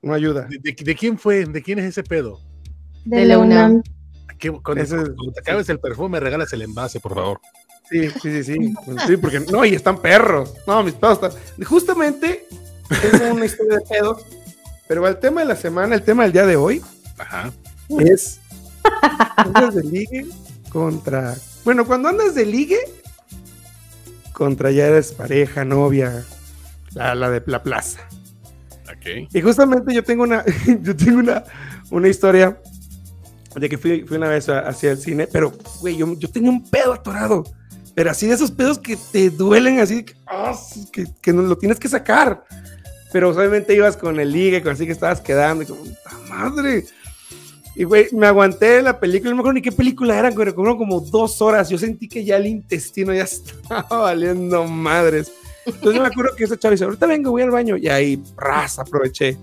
Speaker 1: no ayuda.
Speaker 10: ¿De, de- de quién fue? ¿De quién es ese pedo?
Speaker 2: de
Speaker 3: de. Leonam.
Speaker 10: ¿Qué- cuando,
Speaker 1: Ese es-
Speaker 10: cuando te acabes el perfume, regalas el envase, por favor.
Speaker 1: Sí, sí, sí, sí. Sí, porque no, y están perros. No, mis pedos están. Justamente tengo una historia de pedos, pero el tema de la semana, el tema del día de hoy,
Speaker 10: Ajá.
Speaker 1: es andas de ligue contra. Bueno, cuando andas de ligue contra ya eres pareja, novia, la, la de la plaza.
Speaker 10: Ok.
Speaker 1: Y justamente yo tengo una, yo tengo una, una historia de que fui, fui una vez a- hacia el cine, pero, güey, yo, yo tenía un pedo atorado. Pero así de esos pedos que te duelen, así que, sí, que, que no lo tienes que sacar. Pero obviamente ibas con el ligue, con así que estabas quedando, y como, ¡puta madre! Y, güey, me aguanté la película, no me acuerdo ni qué película era, pero como, como dos horas. Yo sentí que ya el intestino ya estaba valiendo madres. Entonces yo me acuerdo que ese chavo dice, ahorita vengo, voy al baño. Y ahí, ras, aproveché.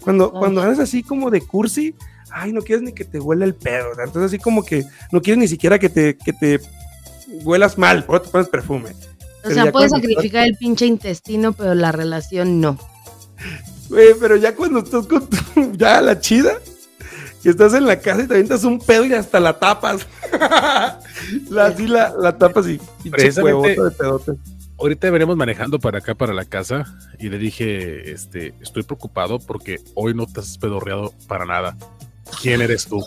Speaker 1: Cuando, cuando andas así como de cursi, ay, no quieres ni que te huela el pedo. sea, Entonces así como que no quieres ni siquiera que te, que te huelas mal, por eso te pones perfume.
Speaker 3: O
Speaker 1: Pero
Speaker 3: sea, puedes sacrificar el pinche intestino, pero la relación no.
Speaker 1: Güey, pero ya cuando estás con tu, ya la chida, que estás en la casa y te avientas un pedo y hasta la tapas. la, así la, la tapas y pinche de pedote.
Speaker 10: Ahorita venimos manejando para acá, para la casa, y le dije, este, estoy preocupado porque hoy no te has pedorreado para nada. ¿Quién eres tú?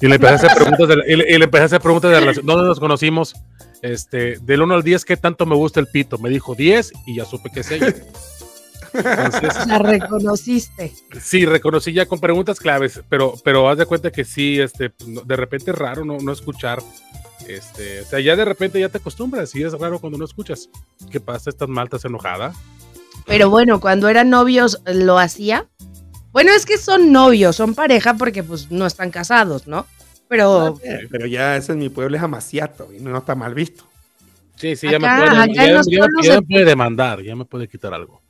Speaker 10: Y le empecé a hacer preguntas de, y le, y le empecé a hacer preguntas de relación. ¿Dónde nos conocimos? Este, del 1 al 10, ¿qué tanto me gusta el pito? Me dijo 10 y ya supe que es ella. Entonces,
Speaker 3: La reconociste.
Speaker 10: sí, reconocí ya con preguntas claves, pero, pero haz de cuenta que sí, este, de repente es raro no, no escuchar. Este, o sea, ya de repente ya te acostumbras y es raro cuando no escuchas. ¿Qué pasa? ¿Estás mal? ¿Estás enojada?
Speaker 3: Pero bueno, cuando eran novios, ¿lo hacía? Bueno, es que son novios, son pareja porque pues no están casados, ¿no? Pero
Speaker 1: Eh, Pero ya ese en mi pueblo es amaciato y no está mal visto.
Speaker 10: Sí, sí, ya me puede, ya- me puede demandar, ya me puede quitar algo.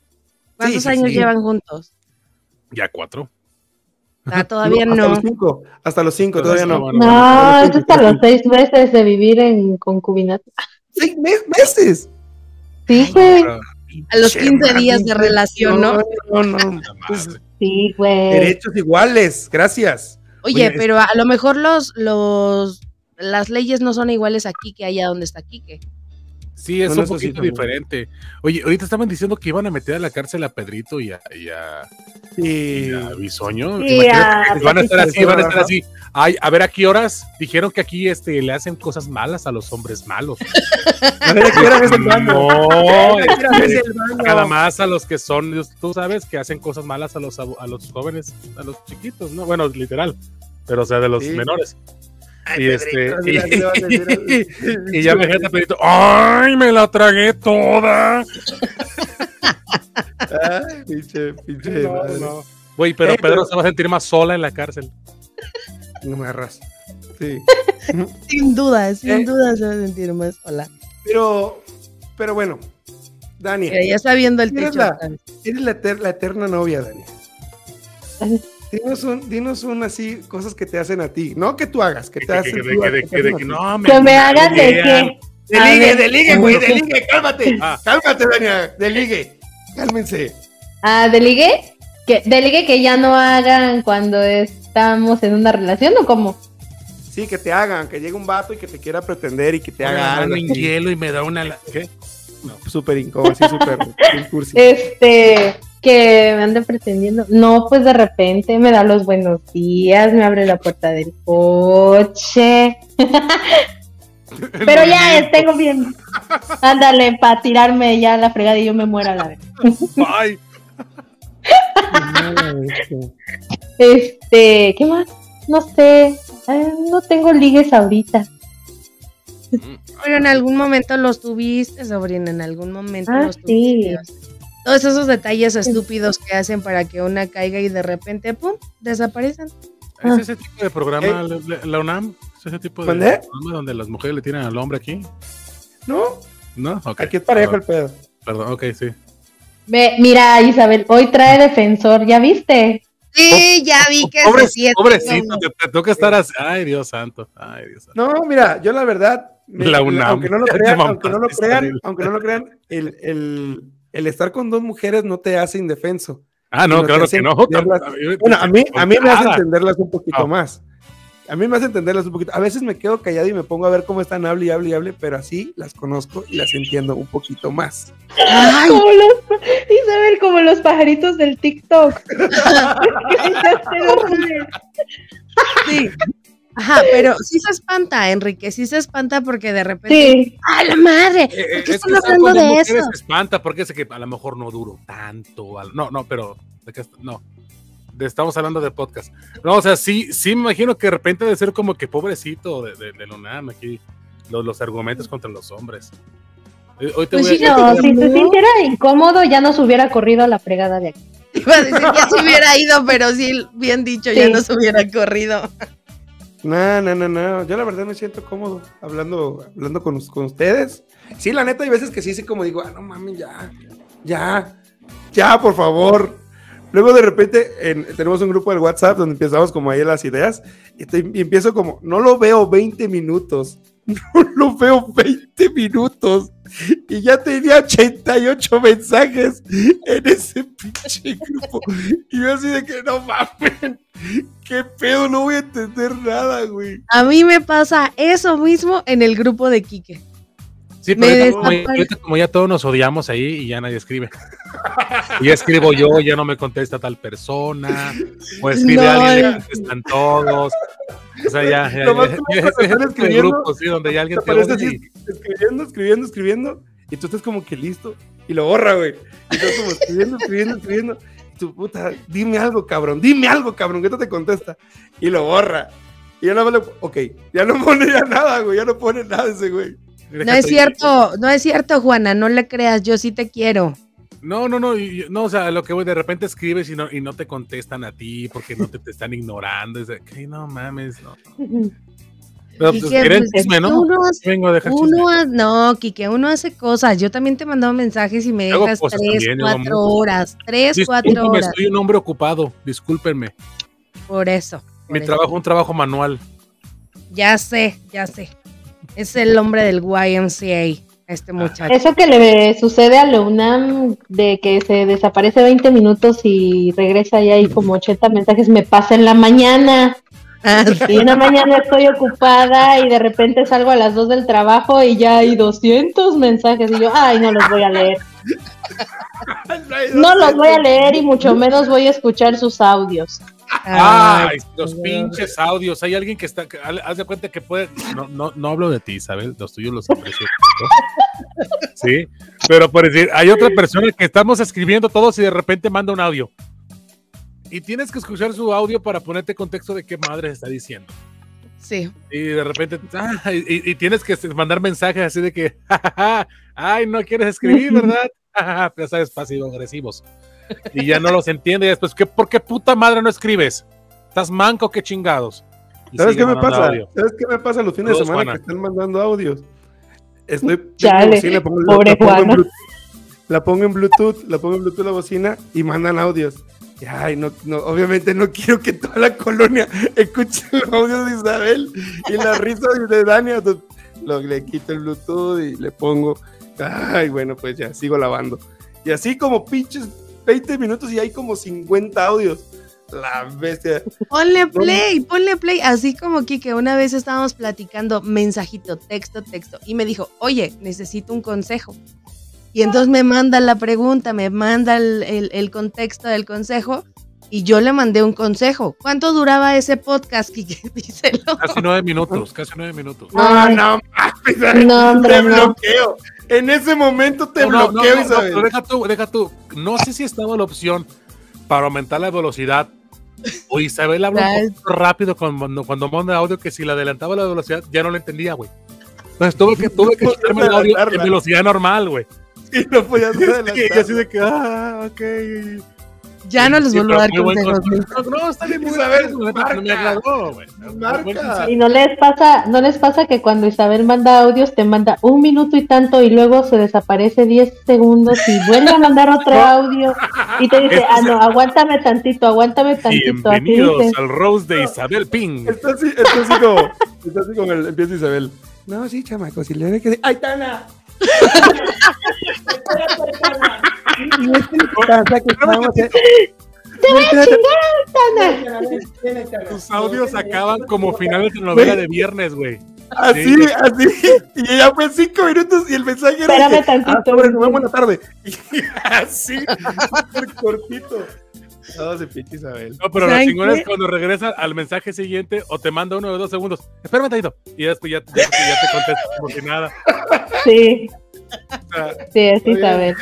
Speaker 3: ¿Cuántos
Speaker 1: sí,
Speaker 3: años
Speaker 1: sí.
Speaker 3: llevan juntos?
Speaker 10: Ya cuatro.
Speaker 3: Ah, todavía
Speaker 1: hasta
Speaker 3: no.
Speaker 1: los cinco, hasta los cinco, todavía no.
Speaker 10: bueno.
Speaker 2: No, es hasta los seis meses de vivir en concubinato.
Speaker 1: ¡Seis me- meses!
Speaker 2: Sí, güey.
Speaker 3: A los
Speaker 1: Che,
Speaker 3: 15 días de relación, ¿no?
Speaker 1: No, no, no. Pues.
Speaker 2: Sí, güey.
Speaker 1: derechos iguales, gracias.
Speaker 3: Oye,
Speaker 1: Oye,
Speaker 3: pero a lo mejor los, los, las leyes no son iguales aquí que allá donde está Quique.
Speaker 10: Sí, es
Speaker 1: Bueno,
Speaker 10: un poquito diferente. Oye, ahorita estaban diciendo que iban a meter a la cárcel a Pedrito y a, y a,
Speaker 1: Sí.
Speaker 10: y a Bisoño.
Speaker 2: Sí,
Speaker 10: Imagínate
Speaker 2: a
Speaker 10: que van a estar así, van a estar así. Ay, a ver a qué horas dijeron que aquí este, le hacen cosas malas a los hombres malos.
Speaker 1: A ver, ¿a qué hora ves el baño?
Speaker 10: No, nada más a los que son, tú sabes, que hacen cosas malas a los, abu- a los jóvenes, a los chiquitos, ¿no? Bueno, literal, pero o sea, de los
Speaker 1: Sí.
Speaker 10: menores. Y, este, y, y ya me gente Pedrito, ¡ay, me la tragué toda!
Speaker 1: Ay, pinche, pinche.
Speaker 10: No,
Speaker 1: madre.
Speaker 10: no. Güey, pero
Speaker 1: Eh,
Speaker 10: Pedro
Speaker 1: pero-
Speaker 10: se va a sentir más sola en la cárcel.
Speaker 1: No me agarras. Sí.
Speaker 3: Sin duda, sin
Speaker 1: Eh.
Speaker 3: duda se va a sentir más sola.
Speaker 1: Pero, pero bueno, Dani.
Speaker 3: Ya está viendo el
Speaker 1: Eres
Speaker 3: techo.
Speaker 1: la, eres la, eter- la eterna novia, Dani. Dinos un, dinos un así, cosas que te hacen a ti. No que tú hagas, que te hacen
Speaker 10: que- no,
Speaker 2: me hagan de qué.
Speaker 1: De ligue, de ligue, güey, de ligue, cálmate.
Speaker 10: Ah.
Speaker 1: Cálmate, Dania, de ligue. Cálmense.
Speaker 2: Ah, ¿de ligue? ¿Que, ¿De ligue que ya no hagan cuando estamos en una relación o cómo?
Speaker 1: Sí, que te hagan, que llegue un vato y que te quiera pretender y que te
Speaker 10: Me
Speaker 1: haga algo.
Speaker 10: en hielo y me da una... ¿Qué?
Speaker 1: Súper incómodo, así súper.
Speaker 2: Este, que me ande pretendiendo. No, pues de repente me da los buenos días, me abre la puerta del coche. Pero ya eh, tengo bien. Ándale, para tirarme ya a la fregada y yo me muera la vez.
Speaker 10: Ay,
Speaker 2: Este, ¿qué más? No sé. eh, no tengo ligues ahorita.
Speaker 3: Pero en algún momento los tuviste, sobrina, en algún momento
Speaker 2: Ah,
Speaker 3: los
Speaker 2: sí.
Speaker 3: Todos esos detalles estúpidos que hacen para que una caiga y de repente, ¡pum!, desaparecen.
Speaker 10: ¿Es ese tipo de programa,
Speaker 1: Eh.
Speaker 10: la, UNAM? ¿Es ese tipo de programa donde las mujeres le tiran al hombre aquí?
Speaker 1: No,
Speaker 10: ¿No? Ok.
Speaker 1: aquí es parejo el pedo.
Speaker 10: Perdón, ok, sí.
Speaker 2: Ve, mira, Isabel, hoy trae defensor, ¿ya viste?
Speaker 3: Sí, ya vi que
Speaker 10: Pobre-
Speaker 3: se siente
Speaker 10: pobrecito, te, te toca estar así. Ay, Dios santo. Ay, Dios santo.
Speaker 1: No, mira, yo la verdad, me-
Speaker 10: La UNAM.
Speaker 1: aunque no lo crean, aunque no lo crean, aunque no lo crean, el, el, el estar con dos mujeres no te hace indefenso.
Speaker 10: Ah, no, claro que no.
Speaker 1: entenderlas. Bueno, a mí, a mí me hace entenderlas un poquito
Speaker 10: Ah.
Speaker 1: más. A mí me hace entenderlas un poquito. A veces me quedo callado y me pongo a ver cómo están, hable y hable y hable, pero así las conozco y las entiendo un poquito más.
Speaker 3: Ay,
Speaker 2: Como los, Isabel, como los pajaritos del TikTok.
Speaker 3: sí. Ajá, pero sí se espanta, Enrique, sí se espanta porque de repente.
Speaker 2: sí.
Speaker 3: ¡A la madre!
Speaker 10: Eh,
Speaker 3: ¿Por
Speaker 10: eh,
Speaker 3: qué
Speaker 10: es
Speaker 3: están
Speaker 10: que estar
Speaker 3: hablando de eso?
Speaker 10: se espanta porque es que a lo mejor no duro tanto. No, no, pero ¿de no. De- estamos hablando de podcast. No, o sea, sí, sí me imagino que de repente debe ser como que pobrecito de, de, de la UNAM aquí, los, los argumentos contra los hombres. Eh, Hoy te
Speaker 3: Pues
Speaker 10: voy a-
Speaker 3: sí,
Speaker 2: No,
Speaker 3: no.
Speaker 2: si se sintiera incómodo, ya nos hubiera corrido a la fregada de aquí.
Speaker 3: Iba a decir, ya se hubiera ido, pero sí, bien dicho, ya
Speaker 2: Sí.
Speaker 3: no se hubiera corrido.
Speaker 1: No, no, no, no. Yo la verdad me siento cómodo hablando, hablando con, con ustedes. Sí, la neta, hay veces que sí, sí, como digo, ah, no mames, ya, ya, ya, por favor. Luego de repente en- tenemos un grupo del WhatsApp donde empezamos como ahí las ideas y empiezo como, no lo veo 20 minutos, no lo veo 20 minutos y ya tenía 88 mensajes en ese pinche grupo. Y yo así de que no mames, qué pedo, no voy a entender nada, güey.
Speaker 3: A mí me pasa eso mismo en el grupo de Quique.
Speaker 10: Sí, pero ahorita como,
Speaker 3: desaparece.
Speaker 10: ahorita como ya todos nos odiamos ahí y ya nadie escribe. Y ya escribo yo, ya no me contesta tal persona, o escribe
Speaker 3: No,
Speaker 10: alguien, le contestan todos. O sea, ya, ya, es el grupo, sí, donde ya alguien
Speaker 1: Te
Speaker 10: te
Speaker 1: aparece
Speaker 10: odia
Speaker 1: así,
Speaker 10: y-
Speaker 1: escribiendo, escribiendo, escribiendo, y tú estás como que listo, y lo borra, güey. Y estás como escribiendo, escribiendo, escribiendo. y Tu puta, dime algo, cabrón, dime algo, cabrón, que te contesta. Y lo borra. Y ya no le, ok, ya no pone ya nada, güey, ya no pone nada ese güey.
Speaker 3: No es cierto, no es cierto, Juana, no le creas, yo sí te quiero.
Speaker 10: No, no, no, no, o sea, lo que voy, de repente escribes y no, y no te contestan a ti porque no te, te están ignorando. Es de, "Ay, no mames, no. Pero, pues,
Speaker 3: que,
Speaker 10: ¿quieren
Speaker 3: pues,
Speaker 10: no?
Speaker 3: uno hace-
Speaker 10: Vengo a dejar.
Speaker 3: Uno, ha- no, Quique, uno hace cosas. Yo también te he mandado mensajes y me dejas tres,
Speaker 10: también,
Speaker 3: cuatro horas. Tres, cuatro horas.
Speaker 10: soy un hombre ocupado, discúlpenme.
Speaker 3: Por eso. por
Speaker 10: Mi
Speaker 3: eso.
Speaker 10: trabajo un trabajo manual.
Speaker 3: Ya sé, ya sé. Es el hombre del YMCA, este muchacho.
Speaker 2: Eso que le sucede a la UNAM de que se desaparece 20 minutos y regresa y hay como 80 mensajes, me pasa en la mañana.
Speaker 3: Ah,
Speaker 2: Y en la mañana estoy ocupada y de repente salgo a las 2 del trabajo y ya hay 200 mensajes y yo, ay, no los voy a leer. No los voy a leer y mucho menos voy a escuchar sus audios.
Speaker 10: Ay, los pinches audios. Hay alguien que está. que- haz de cuenta que puede. No, no, no hablo de ti, Isabel. Los tuyos los aprecio. Sí. Pero por decir, hay otra persona que estamos escribiendo todos y de repente manda un audio. Y tienes que escuchar su audio para ponerte contexto de qué madre está diciendo.
Speaker 3: Sí.
Speaker 10: Y de repente, ah, y, y tienes que mandar mensajes así de que, "Ja, ay, no quieres escribir, ¿verdad? ya sabes, pasivo-agresivos. Y ya no los entiende. Y después, ¿qué, ¿por qué puta madre no escribes? ¿Estás manco? ¿Qué chingados? Y
Speaker 1: ¿Sabes qué me pasa?
Speaker 10: audio.
Speaker 1: ¿Sabes qué me pasa los fines de semana
Speaker 10: Juana.
Speaker 1: que están mandando audios? Estoy
Speaker 2: Chale,
Speaker 1: bocina, pongo-
Speaker 2: pobre
Speaker 1: la, pongo. Bluetooth, la pongo en Bluetooth, la pongo en Bluetooth la bocina y mandan audios. Y, ay, no, no, obviamente no quiero que toda la colonia escuche los audios de Isabel y la risa de Dania. Entonces, lo, le quito el Bluetooth y le pongo. Ay, bueno, pues ya sigo lavando. Y así como pinches 20 minutos y hay como 50 audios. La bestia.
Speaker 3: Ponle play, ponle play. Así como Kike, una vez estábamos platicando mensajito, texto, texto. Y me dijo, oye, necesito un consejo. Y entonces me manda la pregunta, me manda el, el- el contexto del consejo. Y yo le mandé un consejo. ¿Cuánto duraba ese podcast, Kike? Díselo.
Speaker 10: Casi nueve minutos, casi nueve minutos.
Speaker 1: No, no, mames,
Speaker 2: No, hombre,
Speaker 1: te
Speaker 2: no.
Speaker 1: bloqueo. En ese momento te
Speaker 10: No,
Speaker 1: bloqueo,
Speaker 10: no, no,
Speaker 1: Isabel.
Speaker 10: deja tú, deja tú. No sé si estaba la opción para aumentar la velocidad. O Isabel habla un poco rápido cuando, cuando manda audio que si le adelantaba la velocidad ya no lo entendía, güey. Entonces tuve que, tuve que quitarme el audio en velocidad normal, güey.
Speaker 1: Sí, no podías
Speaker 10: Y
Speaker 1: adelantar.
Speaker 10: así de que, ah, ok.
Speaker 3: Ya no les vuelvo a dar consejos.
Speaker 10: consejo. No, está bien, muy
Speaker 1: Isabel,
Speaker 10: bien, me-
Speaker 1: marca.
Speaker 10: me agradó, güey.
Speaker 2: Y no les pasa, no les pasa que cuando Isabel manda audios te manda un minuto y tanto y luego se desaparece 10 segundos y vuelve a mandar otro audio y te dice, ah no, aguántame tantito, aguántame tantito,
Speaker 10: Bienvenidos
Speaker 2: dice.
Speaker 10: al Rose de Isabel Ping.
Speaker 1: Está así, está así como, está así como el, empieza Isabel. No, sí, chamaco, si le ve que... ¡Ay, Tana! Y es que pasa que estamos en-
Speaker 2: ¡Te voy a chingar, Tana!
Speaker 10: Tus audios acaban como finales de novela de viernes, güey.
Speaker 1: Así,
Speaker 10: Sí.
Speaker 1: así. Y ya fue cinco minutos y el mensaje era.
Speaker 2: Espérame tantito,
Speaker 1: Ah, en la tarde. Y así, súper cortito. No, se pinche Isabel.
Speaker 10: No, pero lo
Speaker 3: ¿Saben
Speaker 10: chingón es cuando regresa al mensaje siguiente o te manda uno de dos segundos. Espérame tantito. Y después ya, ya, ya te contesta como si nada.
Speaker 2: Sí,
Speaker 10: O sea,
Speaker 2: sí, es. Isabel.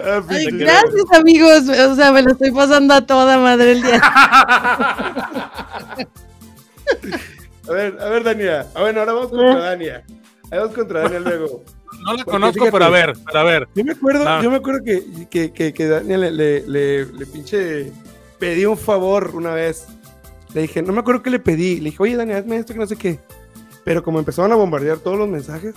Speaker 1: Ah,
Speaker 3: Ay, gracias, amigos. O sea, me lo estoy pasando a toda madre el día.
Speaker 1: A ver, a ver, Dania. Ah, bueno, ahora vamos contra Dania. Ahí vamos contra Dania luego.
Speaker 10: no la
Speaker 1: Porque
Speaker 10: conozco,
Speaker 1: fíjate-
Speaker 10: pero a ver, pero a ver.
Speaker 1: Yo me acuerdo, yo me acuerdo que, que, que, que Daniel le, le, le, le pinche pedí un favor una vez. Le dije, no me acuerdo qué le pedí. Le dije, oye, Daniel, hazme esto que no sé qué. Pero como empezaron a bombardear todos los mensajes,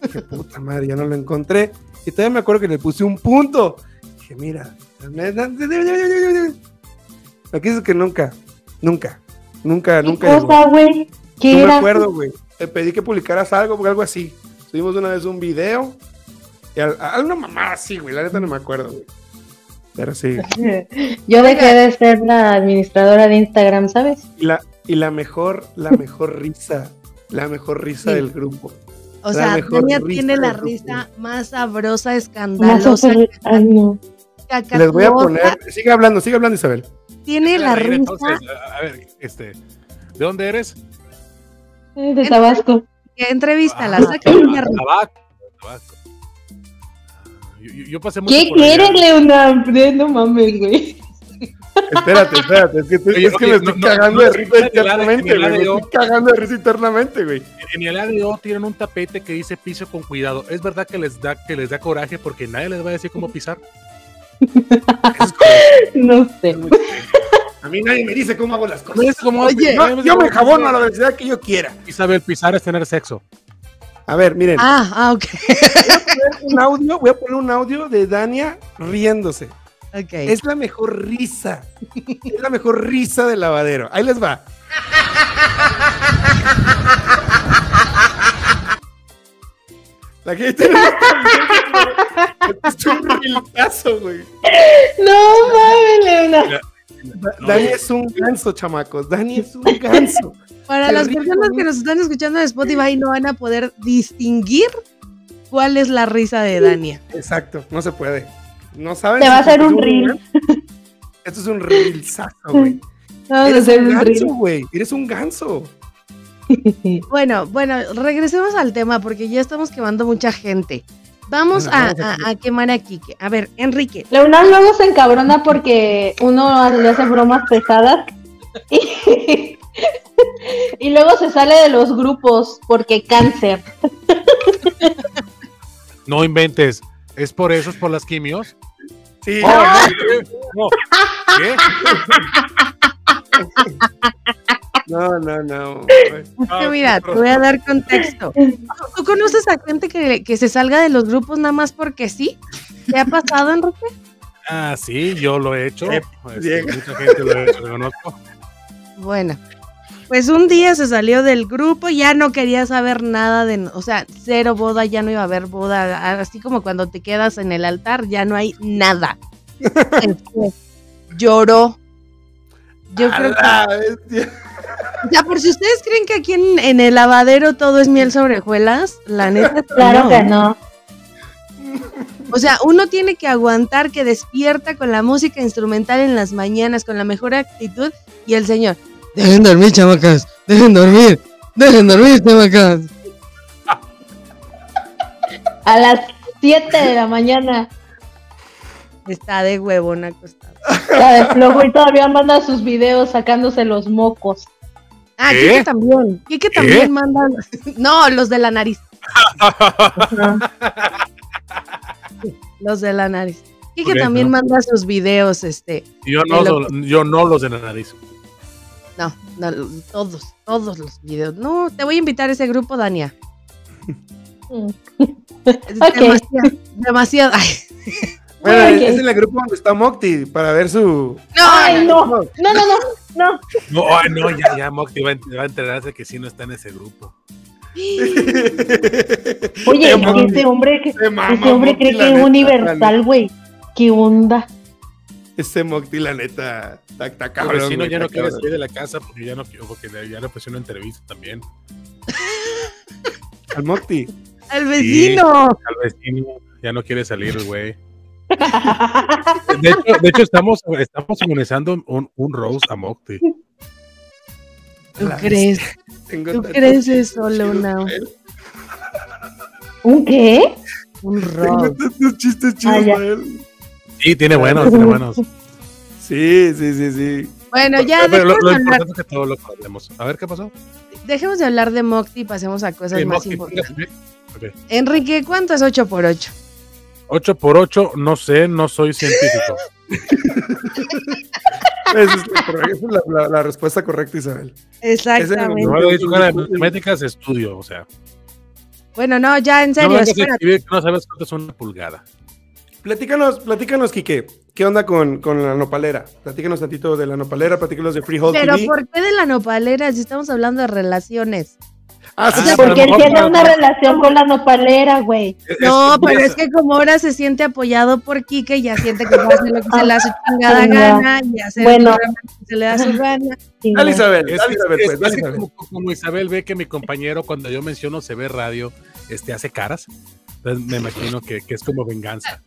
Speaker 1: dije, puta madre, ya no lo encontré. Y todavía me acuerdo que le puse un punto. Dije, mira, lo es que nunca, nunca, nunca,
Speaker 2: ¿Qué
Speaker 1: nunca.
Speaker 2: cosa, güey? ¿Qué
Speaker 1: No me acuerdo, güey. Te pedí que publicaras algo, algo así. Subimos una vez un video. Y al- a, una mamá así, güey. La neta no me acuerdo, güey. Pero sí.
Speaker 2: Yo dejé de ser la administradora de Instagram, ¿sabes?
Speaker 1: Y la, y la mejor, la mejor risa. La mejor risa
Speaker 3: Sí.
Speaker 1: del grupo.
Speaker 3: O sea, Tania tiene la risa más sabrosa,
Speaker 2: Más
Speaker 3: escandalosa.
Speaker 2: Ay, no.
Speaker 1: Les voy a poner. Sigue hablando, sigue hablando, Isabel.
Speaker 3: Tiene la
Speaker 10: Reír,
Speaker 3: risa.
Speaker 10: entonces, a, ver, este, ¿de dónde eres?
Speaker 2: Eh, De Tabasco.
Speaker 3: Entrevístala,
Speaker 10: Ah,
Speaker 3: sácale una risa.
Speaker 10: Tabaco, Tabaco. Yo, yo- yo pasé mucho
Speaker 2: ¿Qué
Speaker 10: por allá.
Speaker 2: quieres, Leonardo? No mames, güey.
Speaker 1: Espérate, espérate. Es que,
Speaker 10: Oye,
Speaker 1: es que
Speaker 10: oye,
Speaker 1: me estoy
Speaker 10: no, no,
Speaker 1: cagando
Speaker 10: no,
Speaker 1: de risa internamente, güey. Me estoy cagando de risa internamente, güey.
Speaker 10: En el ADO tienen un tapete que dice piso con cuidado. Es verdad que les da que les da coraje porque nadie les va a decir cómo pisar.
Speaker 2: No sé.
Speaker 1: A mí nadie me dice cómo hago las cosas.
Speaker 10: Es como,
Speaker 3: Oye,
Speaker 1: Yo, yo me jabono a la velocidad que yo quiera.
Speaker 10: Isabel, pisar es tener sexo.
Speaker 1: A ver, miren.
Speaker 3: Ah, ah, ok.
Speaker 1: un audio, voy a poner un audio de Dania riéndose. Es la mejor risa. Es la mejor risa del lavadero. Ahí les va. La que tiene es un güey.
Speaker 2: No mames, Leonardo.
Speaker 1: Da- Dani es un ganso, chamacos. Dani es un ganso.
Speaker 3: Para
Speaker 1: Se
Speaker 3: las
Speaker 1: ríe
Speaker 3: personas que nos están escuchando en Spotify no van a poder distinguir cuál es la risa de Dania.
Speaker 1: Exacto, no se puede. No saben.
Speaker 2: Te va a hacer un reel.
Speaker 1: Esto es un rilzazo, güey. Eres un
Speaker 2: un
Speaker 1: ganso, güey. Eres un ganso.
Speaker 3: Bueno, bueno, regresemos al tema porque ya estamos quemando mucha gente. Vamos
Speaker 1: Bueno,
Speaker 3: a,
Speaker 1: vamos a
Speaker 3: a- a quemar a Kike. A ver, Enrique.
Speaker 2: Leonardo luego se encabrona porque uno le hace bromas pesadas y, y luego se sale de los grupos porque cáncer.
Speaker 10: No inventes. ¿Es por eso? ¿Es por las quimios?
Speaker 1: Sí,
Speaker 10: Oh, no, ¿qué? No. ¿Qué?
Speaker 1: no, no, no.
Speaker 3: Es que mira, te voy a dar contexto. ¿Tú conoces a gente que, que se salga de los grupos nada más porque sí? ¿Te ha pasado, Enrique?
Speaker 10: Ah, sí, yo lo he hecho. Este, mucha gente lo, he hecho, lo conozco.
Speaker 3: Bueno, pues un día se salió del grupo, ya no quería saber nada de, o sea, cero boda, ya no iba a haber boda, así como cuando te quedas en el altar, ya no hay nada. Lloró. Yo
Speaker 1: A
Speaker 3: creo que, sea, por si ustedes creen que aquí en, en el lavadero todo es miel sobre hojuelas, la neta
Speaker 2: Claro
Speaker 3: no.
Speaker 2: que no.
Speaker 3: O sea, uno tiene que aguantar que despierta con la música instrumental en las mañanas, con la mejor actitud, y el señor, dejen dormir, chamacas, dejen dormir, dejen dormir, chamacas.
Speaker 2: A las 7 de la mañana.
Speaker 3: Está de huevón acostado.
Speaker 2: La de flojo y todavía manda sus videos sacándose los mocos.
Speaker 3: Ah,
Speaker 10: ¿Qué?
Speaker 3: Kike también. Kike
Speaker 10: ¿Qué?
Speaker 3: también manda. No, los de la nariz. Los de la nariz. Kike también
Speaker 10: no.
Speaker 3: manda sus videos, este.
Speaker 10: Yo no,
Speaker 3: lo-
Speaker 10: yo no los de la nariz.
Speaker 3: No, no, todos, todos los videos. No, te voy a invitar a ese grupo, Dania.
Speaker 2: Mm.
Speaker 3: Es
Speaker 2: Ok.
Speaker 3: Demasiado. demasiado ay.
Speaker 1: Bueno, es en el grupo donde está Mocti para ver su.
Speaker 3: No,
Speaker 2: Ay, no. No, no, no, no.
Speaker 10: No, ay, no, ya, ya, Mocti va, a ent- va a enterarse que sí no está en ese grupo.
Speaker 2: Oye, ese hombre, que, ese hombre cree que es universal, güey. ¿Qué onda?
Speaker 1: Ese Mocti, la neta, está, está
Speaker 10: El
Speaker 1: cabrón.
Speaker 10: vecino ya no quiere
Speaker 1: cabrón.
Speaker 10: salir de la casa porque ya no quiero, porque ya le pusieron una entrevista también.
Speaker 1: Al Mocti.
Speaker 3: el vecino.
Speaker 10: Al vecino ya no quiere salir, güey. De hecho, de hecho estamos, estamos organizando un, un roast a Mocti.
Speaker 3: ¿Tú crees?
Speaker 1: Tengo
Speaker 3: ¿Tú crees eso,
Speaker 1: él.
Speaker 2: ¿Un qué?
Speaker 3: Un
Speaker 1: Tengo
Speaker 3: rock.
Speaker 1: tantos chistes chidos
Speaker 2: Ah, ya.
Speaker 1: para él.
Speaker 10: Sí, tiene buenos, tiene buenos.
Speaker 1: Sí, sí, sí, sí.
Speaker 3: Bueno, ya
Speaker 10: Pero lo,
Speaker 3: dejemos,
Speaker 10: lo
Speaker 3: de hablar,
Speaker 10: importante es que todo lo podemos. A ver qué pasó.
Speaker 3: dejemos de hablar de Mocti y pasemos a cosas
Speaker 10: Sí,
Speaker 3: más
Speaker 10: Mocti,
Speaker 3: importantes.
Speaker 10: póngase. Ok.
Speaker 3: Enrique, ¿cuánto es 8 por 8?
Speaker 10: 8 por 8, no sé, no soy científico.
Speaker 1: Esa es, la, la- la- la respuesta correcta, Isabel.
Speaker 3: Exactamente.
Speaker 10: No he dicho nada de matemáticas, estudio, o sea.
Speaker 3: Bueno, no, ya en
Speaker 10: No
Speaker 3: serio,
Speaker 10: me
Speaker 3: espérate.
Speaker 10: que no sabes cuánto es una pulgada.
Speaker 1: Platícanos, platícanos, Quique. ¿Qué onda con, con la nopalera? Platícanos tantito de la nopalera, platícanos de Freehold
Speaker 3: Pero
Speaker 1: TV.
Speaker 3: ¿por qué de la nopalera si estamos hablando de relaciones?
Speaker 1: Ah, sí, sí,
Speaker 10: pero
Speaker 2: Porque él tiene una relación con la nopalera, güey.
Speaker 3: No, pero es que como ahora se siente apoyado por Kike, ya siente que puede hacer lo que se le da su chingada
Speaker 2: no.
Speaker 3: gana y hacer
Speaker 2: Bueno.
Speaker 3: que se le da su gana.
Speaker 2: Sí,
Speaker 1: Dale. Isabel,
Speaker 10: Es,
Speaker 1: dale, Isabel,
Speaker 10: es-
Speaker 1: pues,
Speaker 10: es
Speaker 1: dale, Isabel.
Speaker 10: como, como Isabel ve que mi compañero cuando yo menciono se ve radio, este hace caras. Entonces me imagino que, que es como venganza.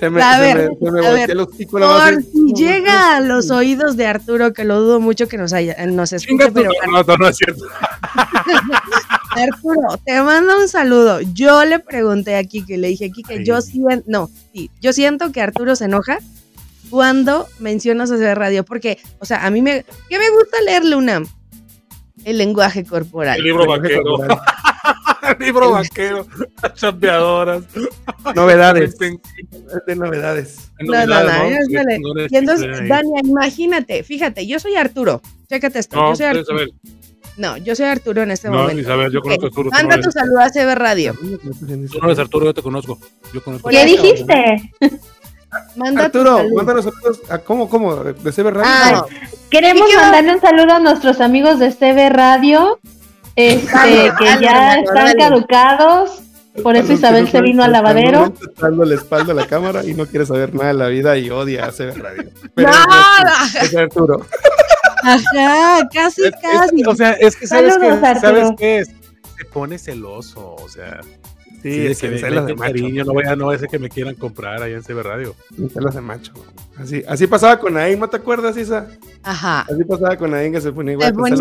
Speaker 1: Se me,
Speaker 3: A
Speaker 1: se
Speaker 3: ver,
Speaker 1: me, se me
Speaker 3: a ver,
Speaker 1: el hocico
Speaker 3: Por si llega a los oídos de Arturo, que lo dudo mucho que nos haya, nos escuche, pero
Speaker 10: no, no, no es cierto.
Speaker 3: Arturo, te mando un saludo. Yo le pregunté a Kike, le dije, Kike,
Speaker 10: Sí.
Speaker 3: yo siento, no, sí, yo siento que Arturo se enoja cuando mencionas hacer radio, porque, o sea, a mí me, ¿qué me gusta leer, Luna? El lenguaje corporal.
Speaker 10: El libro vaquero. El libro vaquero. Champeadoras.
Speaker 1: Novedades. Es de novedades.
Speaker 3: No, no, no, Y entonces. Dania, imagínate, fíjate, yo soy Arturo. Chécate esto,
Speaker 10: No,
Speaker 3: yo soy Arturo.
Speaker 10: Isabel.
Speaker 3: No, yo soy Arturo en este
Speaker 10: No,
Speaker 3: momento.
Speaker 10: Isabel, yo conozco a Arturo.
Speaker 3: Manda
Speaker 10: no
Speaker 3: tu saludo a CB Radio.
Speaker 10: Tú no eres Arturo, yo te conozco. Yo conozco.
Speaker 2: ¿Qué dijiste?
Speaker 3: Manda tu
Speaker 1: Arturo, mándanos saludos. a- ¿Cómo, cómo? ¿De CB Radio?
Speaker 3: Ah,
Speaker 1: No.
Speaker 2: Queremos mandarle un saludo a nuestros amigos de CB Radio, este, que ya están caducados. Por eso Isabel se vino al lavadero.
Speaker 1: Está dando la espalda a la cámara y no quiere saber nada de la vida y odia a CB Radio. Pero
Speaker 3: Nada.
Speaker 1: es Arturo.
Speaker 3: Ajá, casi,
Speaker 10: Es- es-
Speaker 3: casi.
Speaker 10: o sea, es que sabes
Speaker 2: Saludos,
Speaker 10: que,
Speaker 2: Arturo.
Speaker 10: ¿sabes qué es? Se pone celoso, o sea.
Speaker 1: Sí,
Speaker 10: Sí, de
Speaker 1: es
Speaker 10: que
Speaker 1: de macho.
Speaker 10: cariño, no voy a, no ser que me quieran comprar allá en CB Radio.
Speaker 1: Celos de macho. Así, así pasaba con Ain, ¿no te acuerdas, Isa?
Speaker 3: Ajá.
Speaker 1: Así pasaba con Ain que se ponía igual.
Speaker 10: Ah, bueno,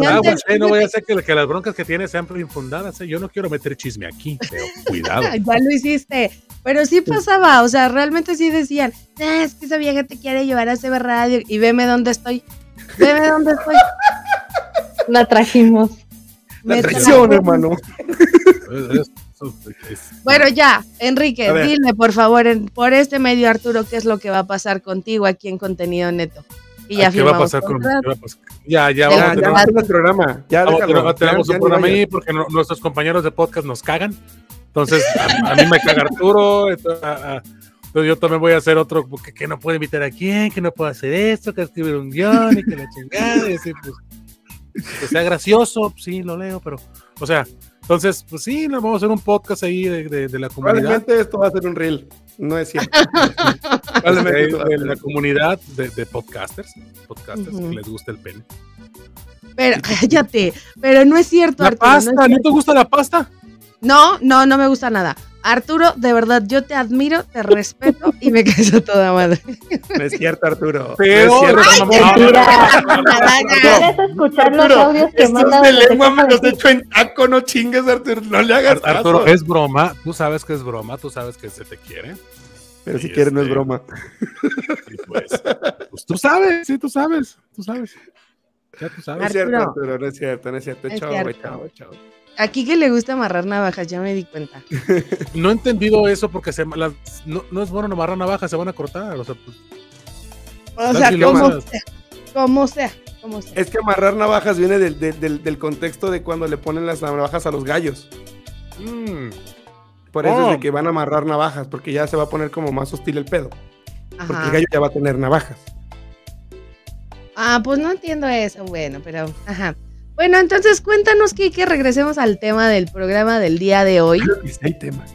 Speaker 10: eh, no voy a hacer que, que las broncas que tiene sean infundadas. ¿eh? Yo no quiero meter chisme aquí, pero cuidado.
Speaker 3: Ya lo hiciste. Pero sí pasaba, o sea, realmente sí decían, "Ah, es que esa vieja te quiere llevar a CB Radio y veme dónde estoy. Veme dónde estoy.
Speaker 2: La trajimos.
Speaker 1: La traición, hermano.
Speaker 3: Bueno, ya, Enrique, dile por favor, en- por este medio, Arturo, qué es lo que va a pasar contigo aquí en Contenido Neto. Y ya
Speaker 10: ¿Qué va a pasar con? Ya, ya,
Speaker 3: Ya,
Speaker 10: vamos a
Speaker 1: Ya,
Speaker 10: tener-
Speaker 1: ya, el programa. Ya,
Speaker 10: vamos a
Speaker 1: déjalo.
Speaker 10: tener- tenemos
Speaker 1: Ya,
Speaker 10: un programa ahí porque no- nuestros compañeros de podcast nos cagan. Entonces, a, a mí me caga Arturo. entonces, a- a- entonces yo también voy a hacer otro porque que no puede invitar a quién, que no puede hacer esto, que escribir un guion y que la chingada. Y así, pues, que sea gracioso, sí, lo leo, pero, o sea, entonces, pues sí, vamos a hacer un podcast ahí de, de- de la comunidad.
Speaker 1: Probablemente esto va a ser un reel. No es cierto. Probablemente
Speaker 10: de, la comunidad de, de podcasters, podcasters que les gusta el pene.
Speaker 3: Pero cállate, pero no es cierto,
Speaker 10: La
Speaker 3: Arturo.
Speaker 10: pasta, ¿no
Speaker 3: cierto.
Speaker 10: te gusta la pasta?
Speaker 3: No, no, no me gusta nada. Arturo, de verdad, yo te admiro, te respeto y me caes a toda madre.
Speaker 1: No es cierto, Arturo.
Speaker 10: Pero-
Speaker 1: no es cierto.
Speaker 10: Ay,
Speaker 2: Mentira. ¿Quieres escuchar los
Speaker 1: Arturo,
Speaker 2: audios que mandan
Speaker 1: de lengua me los hecho en taco, no chingues, Arturo. No le hagas
Speaker 10: Ar- Arturo,
Speaker 1: caso.
Speaker 10: es broma, tú sabes que es broma, tú sabes que se te quiere.
Speaker 1: Pero si quieres, no es
Speaker 10: este-
Speaker 1: broma.
Speaker 10: Y pues, pues tú sabes, sí, tú sabes, tú sabes. Ya tú
Speaker 1: No
Speaker 10: sabes.
Speaker 1: es cierto,
Speaker 3: Arturo.
Speaker 1: Arturo, no es cierto, no es cierto.
Speaker 3: Es
Speaker 1: Chao, chao, chao.
Speaker 3: Aquí que le gusta amarrar navajas, ya me di cuenta.
Speaker 10: No he entendido eso porque se, las- no, no es bueno amarrar navajas, se van a cortar. O sea, pues,
Speaker 3: O sea, como sea, como sea, como sea.
Speaker 1: Es que amarrar navajas viene del, del, del- del contexto de cuando le ponen las navajas a los gallos.
Speaker 10: mm,
Speaker 1: Por eso
Speaker 10: Oh.
Speaker 1: es de que van a amarrar navajas, porque ya se va a poner como más hostil el pedo. Porque
Speaker 3: Ajá.
Speaker 1: el gallo ya va a tener navajas.
Speaker 3: Ah, pues no entiendo eso, bueno, pero ajá. Bueno, entonces cuéntanos, Kike, regresemos al tema del programa del día de hoy.
Speaker 1: Creo que sí hay tema.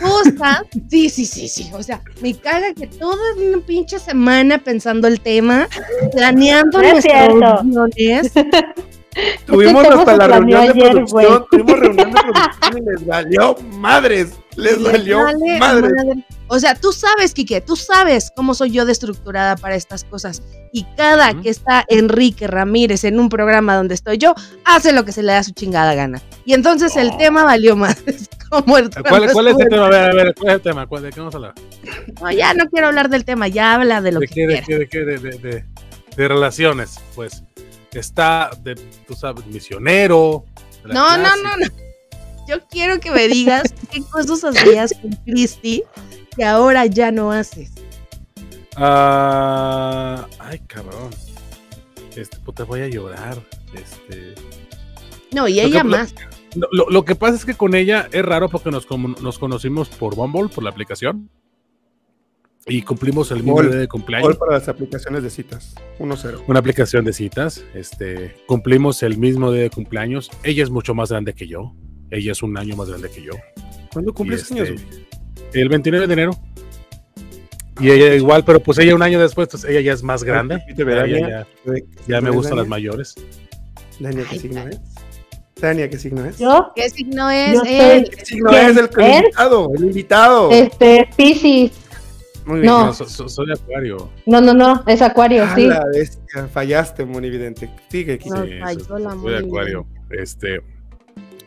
Speaker 3: Cosas, sí, sí, sí, sí. O sea, me caga que toda una pinche semana pensando el tema, planeando
Speaker 2: No es
Speaker 3: nuestros
Speaker 2: cierto.
Speaker 3: guiones.
Speaker 1: Tuvimos hasta la reunión de producción, tuvimos reunión de producción y les valió madres, les
Speaker 3: Les
Speaker 1: valió
Speaker 3: vale
Speaker 1: madres.
Speaker 3: madre. O sea, tú sabes, Quique, tú sabes cómo soy yo de estructurada para estas cosas. Y cada que está Enrique Ramírez en un programa donde estoy yo, hace lo que se le da su chingada gana. Y entonces el tema valió madres. Como el
Speaker 10: ¿Cuál, cuál es el tema? A ver, a ver, ¿cuál es el tema? ¿Cuál- ¿De qué vamos a hablar?
Speaker 3: No, ya no quiero hablar del tema, ya habla de lo
Speaker 10: ¿De
Speaker 3: que
Speaker 10: qué, de qué, de qué? De, de- de- de relaciones, pues. Está, de, tú sabes, misionero.
Speaker 3: No, no, no, no. Yo quiero que me digas qué cosas hacías con Cristi que ahora ya no haces.
Speaker 10: Ah, ay, cabrón. Este, puta, voy a llorar. Este.
Speaker 3: No, y
Speaker 10: Lo que-
Speaker 3: ella más.
Speaker 10: Lo, lo- lo que pasa es que con ella es raro porque nos, nos conocimos por Bumble, por la aplicación. Y cumplimos el mismo día de cumpleaños.
Speaker 1: Gol para las aplicaciones de citas. 1-0.
Speaker 10: Una aplicación de citas. Este, cumplimos el mismo día de cumpleaños. Ella es mucho más grande que yo. Ella es un año más grande que yo.
Speaker 1: ¿Cuándo cumples
Speaker 10: este,
Speaker 1: años?
Speaker 10: El 29 de enero. Y ella igual, pero pues ella un año después, pues ella ya es más grande. Ya,
Speaker 1: Dania.
Speaker 10: ya- ya- ya me
Speaker 1: ¿Eres
Speaker 10: gustan las mayores.
Speaker 1: Dania, ¿qué signo es? Dania, ¿qué signo es?
Speaker 2: Yo,
Speaker 3: ¿Qué signo es
Speaker 2: Yo
Speaker 3: él?
Speaker 1: ¿Qué signo es el, invitado? El invitado.
Speaker 2: este, Piscis.
Speaker 1: Muy bien.
Speaker 2: No.
Speaker 10: No, so- so- soy acuario.
Speaker 2: No, no, no, es Acuario,
Speaker 1: A
Speaker 2: sí.
Speaker 1: la bestia, fallaste, Monividente. Sigue, Kike.
Speaker 3: No,
Speaker 10: Sí,
Speaker 3: falló la
Speaker 10: soy
Speaker 3: muy
Speaker 10: acuario. Este.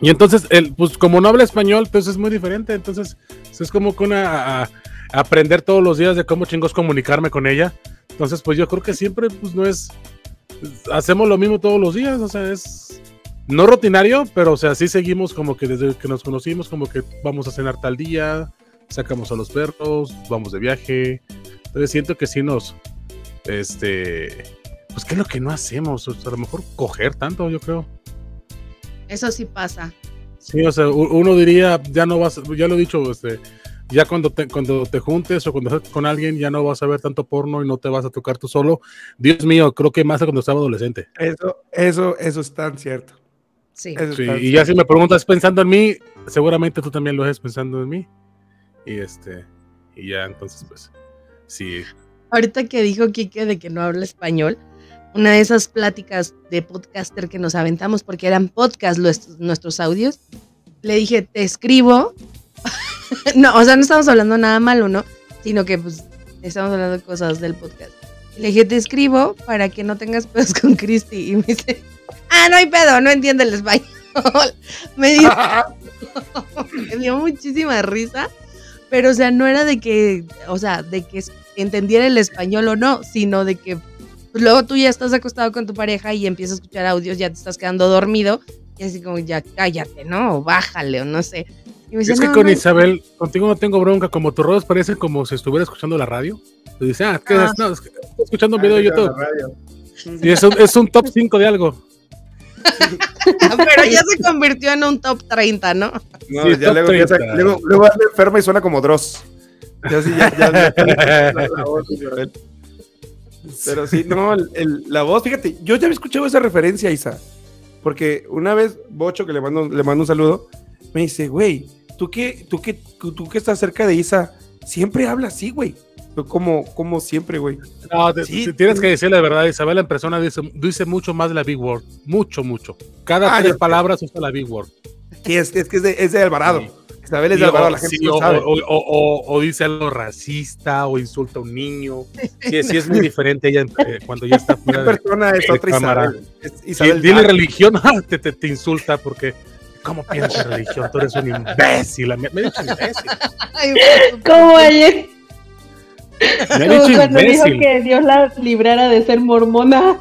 Speaker 10: Y entonces, él, pues como no habla español, pues es muy diferente. Entonces, es como que una a- a- aprender todos los días de cómo chingos comunicarme con ella. Entonces, pues yo creo que siempre, pues no es. Hacemos lo mismo todos los días. O sea, es. No rutinario, pero o sea, sí seguimos como que desde que nos conocimos, como que vamos a cenar tal día, sacamos a los perros, vamos de viaje. Entonces siento que sí nos. Este. Pues, ¿qué es lo que no hacemos? O sea, a lo mejor coger tanto, yo creo.
Speaker 3: Eso sí pasa.
Speaker 10: Sí, o sea, uno diría, ya no vas, ya lo he dicho, este, ya cuando te, cuando te juntes o cuando estés con alguien, ya no vas a ver tanto porno y no te vas a tocar tú solo. Dios mío, creo que más cuando estaba adolescente.
Speaker 1: Eso, eso, eso es tan cierto.
Speaker 3: Sí.
Speaker 10: Sí, y ya si me preguntas pensando en mí, seguramente tú también lo haces pensando en mí. Y este, y ya entonces, pues, sí.
Speaker 3: Ahorita que dijo Kike de que no habla español, una de esas pláticas de podcaster que nos aventamos porque eran podcast nuestros audios, le dije, te escribo. no, o sea, no estamos hablando nada malo, ¿no? Sino que pues estamos hablando cosas del podcast. Le dije, te escribo para que no tengas pedos con Cristi. Y me dice, ah, no hay pedo, no entiende el español. me, dio, me dio muchísima risa. Pero, o sea, no era de que, o sea, de que entendiera el español o no, sino de que pues luego tú ya estás acostado con tu pareja y empiezas a escuchar audios, ya te estás quedando dormido y así como ya cállate, ¿no? O bájale o no sé. Y me dice,
Speaker 10: Es que
Speaker 3: "No,
Speaker 10: con
Speaker 3: no,
Speaker 10: Isabel, contigo no tengo bronca, como tus rodos parecen como si estuviera escuchando la radio. Tú dices, ah, ¿qué
Speaker 3: Ah.
Speaker 10: es? No, es que estoy escuchando un video de
Speaker 1: Ah,
Speaker 10: YouTube.
Speaker 1: la radio.
Speaker 10: Y es un, es un top 5 de algo.
Speaker 3: Pero ya se convirtió en un top 30, ¿no?
Speaker 1: No,
Speaker 10: Sí,
Speaker 1: ya luego, empieza-
Speaker 10: 30.
Speaker 1: luego, luego anda enferma y suena como Dross. Ya sí, ya, ya- ya-. Pero sí, no, el- el- la voz, fíjate, yo ya había escuchado esa referencia, Isa. Porque una vez, Bocho, que le mando, le mando un saludo, me dice, güey, ¿tú qué, tú, qué, tú, tú que estás cerca de Isa, siempre habla así, güey. Como, como siempre, güey.
Speaker 10: No, te-
Speaker 1: Sí,
Speaker 10: te- tienes que decir la verdad, Isabel en persona dice, dice mucho más de la Big Word. Mucho, mucho. Cada
Speaker 1: Ah,
Speaker 10: tres palabras usa la Big Word.
Speaker 1: Sí, es, es que es de, es de Alvarado.
Speaker 10: Sí.
Speaker 1: Isabel es de Alvarado,
Speaker 10: o,
Speaker 1: la gente
Speaker 10: sí,
Speaker 1: no sabe.
Speaker 10: o- o- o- o dice algo racista o insulta a un niño. Sí, sí es muy diferente ella eh, cuando ya está
Speaker 1: ¿Qué
Speaker 10: fuera de,
Speaker 1: persona es
Speaker 10: de
Speaker 1: otra
Speaker 10: cámara.
Speaker 1: Isabel? Es Isabel
Speaker 10: dile religión, ah, te, te, te insulta porque ¿cómo piensas religión? Tú eres un imbécil. Me, me dicho imbécil.
Speaker 3: Ay,
Speaker 2: Como ayer,
Speaker 10: Me
Speaker 2: como cuando dijo que Dios la librara de ser mormona.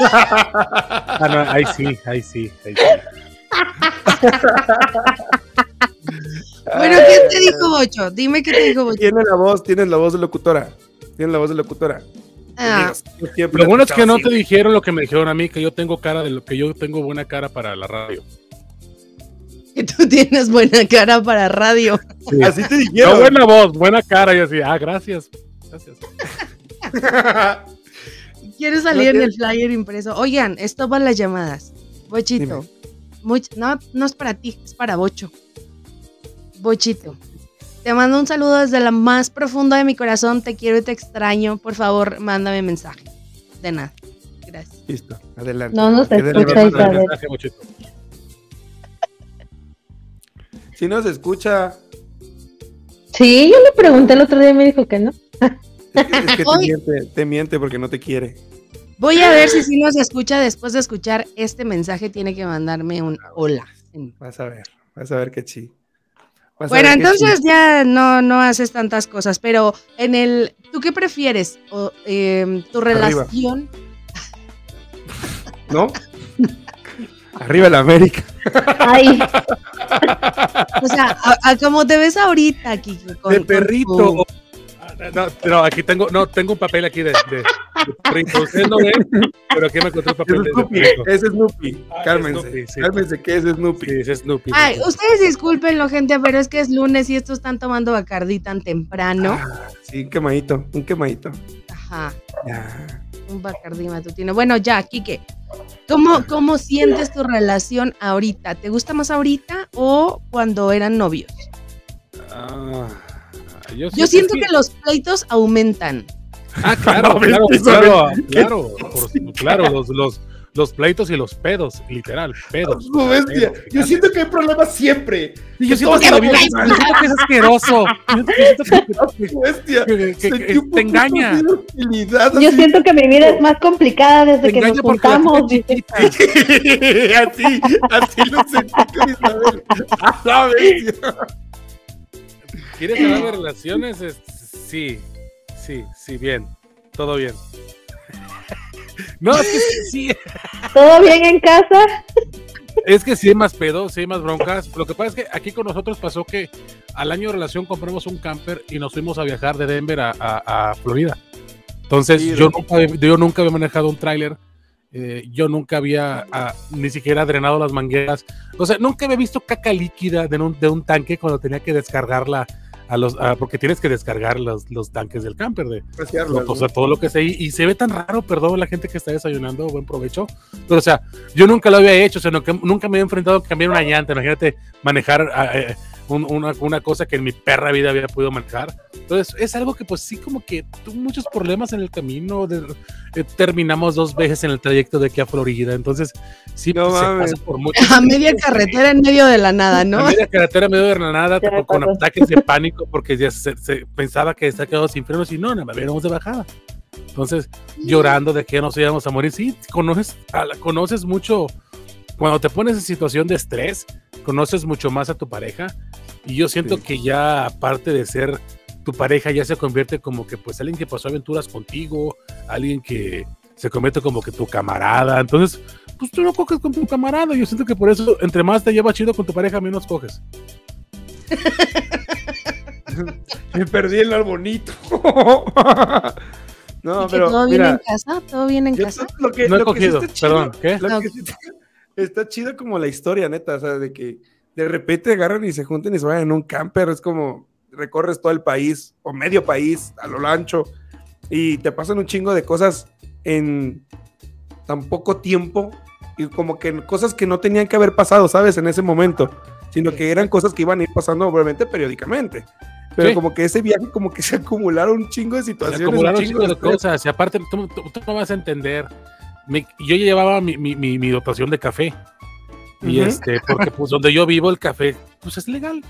Speaker 10: Ah, no, ahí sí, ahí sí, ahí sí.
Speaker 3: Bueno, ¿qué te dijo Bocho? Dime qué te dijo Bocho.
Speaker 1: Tiene la voz, tienes la voz de locutora. Tiene la voz de locutora.
Speaker 3: Ah,
Speaker 1: Digo,
Speaker 10: Lo bueno es que no te dijeron lo que me dijeron a mí, que yo tengo cara de lo que yo tengo buena cara para la radio.
Speaker 3: Que tú tienes buena cara para radio.
Speaker 1: así. Así te
Speaker 10: No,
Speaker 1: dijeron.
Speaker 10: buena voz, buena cara. Y así, ah, gracias. Gracias.
Speaker 3: ¿Quieres salir en
Speaker 1: No
Speaker 3: el flyer impreso? Oigan, esto van las llamadas. Bochito. much- no, no es para ti, es para Bocho. Bochito. Te mando un saludo desde la más profunda de mi corazón. Te quiero y te extraño. Por favor, mándame mensaje. De nada. Gracias.
Speaker 1: Listo, adelante.
Speaker 2: No nos escucha. Isabel.
Speaker 1: Si no se escucha,
Speaker 2: Sí, yo le pregunté el otro día y me dijo que no.
Speaker 1: es que, es que te, miente, te miente porque no te quiere.
Speaker 3: Voy a ver si sí nos escucha después de escuchar este mensaje. Tiene que mandarme un hola.
Speaker 1: Vas a ver, vas a ver que sí. Vas a
Speaker 3: Bueno, entonces
Speaker 1: sí.
Speaker 3: ya no, no haces tantas cosas, pero en el, ¿tú qué prefieres? O, em, ¿Tu
Speaker 1: Arriba.
Speaker 3: relación?
Speaker 1: ¿No? Arriba el América.
Speaker 2: Ay,
Speaker 3: O sea, a, a como te ves ahorita, Kiki. con-
Speaker 10: de
Speaker 3: con
Speaker 10: perrito.
Speaker 3: tu-
Speaker 10: Ah, No, no, aquí tengo, no, tengo un papel aquí de, de, de perrito. Ustedes no ven, pero aquí me encontré un papel
Speaker 1: Es
Speaker 10: de, de
Speaker 1: Snoopy.
Speaker 10: perrito.
Speaker 1: Es Snoopy.
Speaker 10: Ah, es
Speaker 1: Cálmense.
Speaker 10: Snoopy, sí.
Speaker 1: Cálmense que es Snoopy.
Speaker 10: Sí, es Snoopy.
Speaker 3: Ay, ustedes discúlpenlo, gente, pero es que es lunes y estos están tomando Bacardí tan temprano.
Speaker 1: Ah, sí, un quemadito, un quemadito.
Speaker 3: Ajá,
Speaker 1: Ya.
Speaker 3: Un Bacardí matutino. Bueno, ya, Kike. ¿Cómo, ¿Cómo sientes tu relación ahorita? ¿Te gusta más ahorita o cuando eran novios?
Speaker 10: Ah, yo,
Speaker 3: Yo siento que los pleitos aumentan.
Speaker 10: Ah, claro, claro, claro, claro, por- claro, los, los, los pleitos y los pedos, literal, pedos.
Speaker 1: No, bestia.
Speaker 10: pedos,
Speaker 1: Yo siento que hay problemas siempre.
Speaker 10: Y yo siento que la vida
Speaker 1: tenemos
Speaker 10: yo siento que es asqueroso. Yo siento que- que- que- te engaña.
Speaker 2: yo siento que mi vida es más complicada desde
Speaker 10: Te
Speaker 2: que nos juntamos.
Speaker 1: así, así lo sentí con Isabel. A la bestia.
Speaker 10: ¿Quieres hablar de relaciones? Es- sí, sí, sí, bien, todo bien. No, es que sí, sí,
Speaker 2: ¿Todo bien en casa?
Speaker 10: es que sí hay más pedos, sí hay más broncas. Lo que pasa es que aquí con nosotros pasó que al año de relación compramos un camper y nos fuimos a viajar de Denver a, a- a Florida. Entonces
Speaker 1: Sí,
Speaker 10: yo nunca, había- yo nunca había manejado un tráiler, eh, yo nunca había ni siquiera drenado las mangueras, o sea, nunca había visto caca líquida de un, de un tanque cuando tenía que descargarla a los, ah, porque tienes que descargar los, los tanques del camper de,
Speaker 1: Apreciarlo,
Speaker 10: o sea, todo lo que sé y, se ve tan raro, perdón la gente que está desayunando, buen provecho, pero o sea, yo nunca lo había hecho, o sea, nunca, nunca me había enfrentado a cambiar una llanta, imagínate manejar ah, eh, un- una, una cosa que en mi perra vida había podido manejar, entonces es algo que pues sí como que tuvo muchos problemas en el camino, de- eh, terminamos dos veces en el trayecto de aquí a Florida, entonces sí
Speaker 1: No
Speaker 10: pues, se pasa por mucho.
Speaker 3: A media carretera en medio de la nada, ¿no?
Speaker 10: A media carretera medio de la nada, con
Speaker 2: pasó.
Speaker 10: ataques de pánico porque ya se, se pensaba que está quedado sin frenos y no, no, habíamos de bajada. Entonces, llorando de que nos íbamos a morir. Sí, conoces, a la- conoces mucho, cuando te pones en situación de estrés, conoces mucho más a tu pareja. Y yo siento
Speaker 1: Sí.
Speaker 10: que ya, aparte de ser tu pareja, ya se convierte como que pues alguien que pasó aventuras contigo, alguien que se convierte como que tu camarada. Entonces, pues tú no coges con tu camarada. Yo siento que por eso, entre más te llevas chido con tu pareja, menos coges.
Speaker 1: Me perdí en lo bonito. no,
Speaker 3: ¿Y que
Speaker 1: pero
Speaker 3: todo bien
Speaker 1: mira,
Speaker 3: en casa? ¿Todo bien en casa?
Speaker 1: lo que,
Speaker 10: No he
Speaker 1: lo que sí
Speaker 10: cogido,
Speaker 1: está chido-
Speaker 10: perdón, ¿qué?
Speaker 1: lo
Speaker 3: No.
Speaker 1: que sí está, está chido como la historia, neta, o sea, de que de repente agarran y se junten y se vayan en un camper, es como recorres todo el país o medio país a lo ancho y te pasan un chingo de cosas en tan poco tiempo y como que cosas que no tenían que haber pasado, ¿sabes? En ese momento, sino que eran cosas que iban a ir pasando obviamente periódicamente. Pero
Speaker 10: Sí.
Speaker 1: como que ese viaje como que se acumularon un chingo de
Speaker 10: Se
Speaker 1: situaciones.
Speaker 10: acumularon
Speaker 1: un
Speaker 10: un
Speaker 1: chingo
Speaker 10: chingo de
Speaker 1: estrés.
Speaker 10: cosas. Y aparte, tú, tú- tú no vas a entender. Mi- yo ya llevaba mi, mi- mi- mi dotación de café. Y este, porque pues donde yo vivo el café, pues es legal.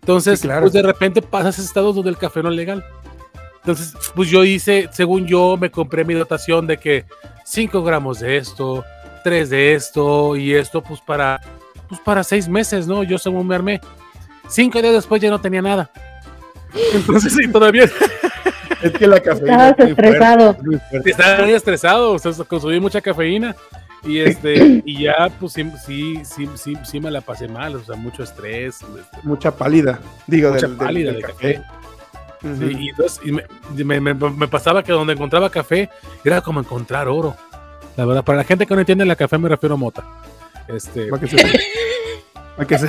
Speaker 10: Entonces,
Speaker 1: Sí, claro.
Speaker 10: pues de repente pasas estados donde el café no es legal. Entonces, pues yo hice, según yo, me compré mi dotación de que 5 gramos de esto, 3 de esto y esto, pues para, pues para 6 meses, ¿no? Yo según me armé. Cinco días después ya no tenía nada. Entonces, sí, todavía
Speaker 1: Es que la cafeína.
Speaker 2: Estabas
Speaker 1: es muy fuerte,
Speaker 2: estresado.
Speaker 1: es muy fuerte.
Speaker 10: estaba muy estresado, o sea, consumí mucha cafeína y este y ya pues sí, sí, sí, sí, sí me la pasé mal, o sea, mucho estrés, este,
Speaker 1: Mucha pálida, digo,
Speaker 10: mucha pálida
Speaker 1: del
Speaker 10: de
Speaker 1: café.
Speaker 10: y, entonces, y me, y me- me- me pasaba que donde encontraba café era como encontrar oro. La verdad, para la gente que no entiende la café me refiero a mota. Este,
Speaker 1: Para que se- para que se-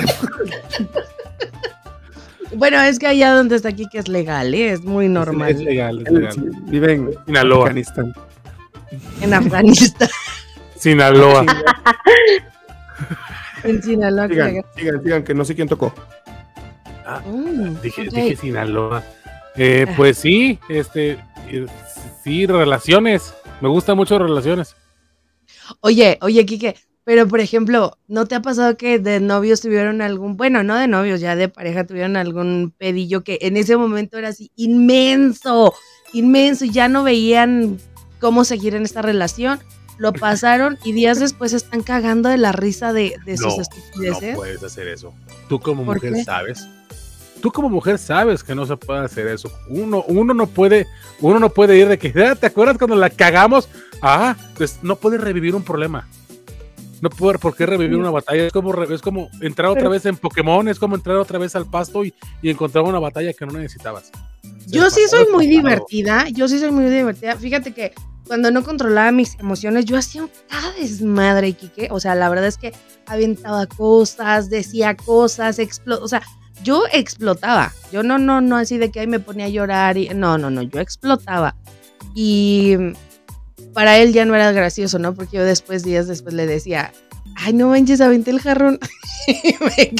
Speaker 3: Bueno, es que allá donde está aquí que es legal, ¿eh? es muy
Speaker 10: es
Speaker 3: normal.
Speaker 10: legal, es legal.
Speaker 1: sí, vive en. Afganistán.
Speaker 3: En Afganistán,
Speaker 10: Sinaloa.
Speaker 3: en Sinaloa. que
Speaker 1: Sigan, sigan, sigan, que no sé quién tocó.
Speaker 3: Mm,
Speaker 10: Dije, dije Sinaloa. Eh, pues sí, este, eh, sí, relaciones. Me gustan mucho relaciones.
Speaker 3: Oye, oye, Kike, pero por ejemplo, ¿no te ha pasado que de novios tuvieron algún, bueno, no de novios, ya de pareja tuvieron algún pedillo que en ese momento era así inmenso, inmenso, y ya no veían cómo seguir en esta relación? Lo pasaron y días después están cagando de la risa de, de sus
Speaker 10: No,
Speaker 3: estupideces.
Speaker 10: No puedes hacer eso. Tú como
Speaker 3: ¿Por
Speaker 10: mujer
Speaker 3: qué?
Speaker 10: sabes. Tú como mujer sabes que no se puede hacer eso. Uno, uno no puede, uno no puede ir de que, "Ah, ¿te acuerdas cuando la cagamos? Ah, pues no puedes revivir un problema. No puede, ¿por qué revivir una batalla? Es como, es como entrar otra vez en Pokémon, es como entrar otra vez al pasto y, y encontrar una batalla que no necesitabas.
Speaker 3: Yo
Speaker 10: El
Speaker 3: sí soy muy divertida, yo sí soy muy divertida. Fíjate que cuando no controlaba mis emociones, yo hacía un cada desmadre, Kike. O sea, la verdad es que aventaba cosas, decía cosas, explo o sea, yo explotaba. Yo no, no, no así de que ahí me ponía a llorar y no, no, no, yo explotaba. Y para él ya no era gracioso, ¿no? Porque yo después, días después le decía, ay, no manches, aventé el jarrón. Me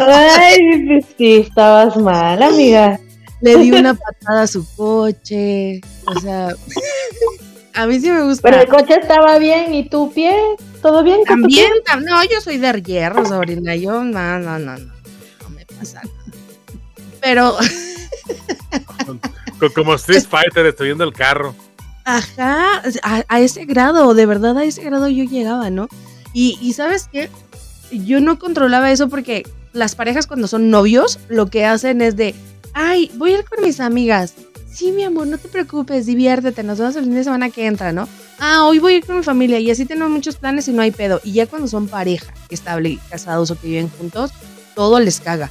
Speaker 2: Ay, pues sí, estabas mal, amiga.
Speaker 3: Le di una patada a su coche. O sea, a mí sí me gusta.
Speaker 2: Pero el coche estaba bien y tu pie, ¿todo bien? con tu
Speaker 3: También, tam- no, yo soy de hierro, sobrina. Yo, no, no, no, no, no me pasa nada. Pero,
Speaker 10: Co- Como Street Fighter destruyendo el carro.
Speaker 3: Ajá, a, ese grado, de verdad a ese grado yo llegaba, ¿no? Y, y sabes qué, yo no controlaba eso porque las parejas cuando son novios, lo que hacen es de, ay, voy a ir con mis amigas. Sí, mi amor, no te preocupes, diviértete, nos vemos el fin de semana que entra, ¿no? Ah, hoy voy a ir con mi familia y así tenemos muchos planes y no hay pedo. Y ya cuando son pareja, estable, casados o que viven juntos, todo les caga.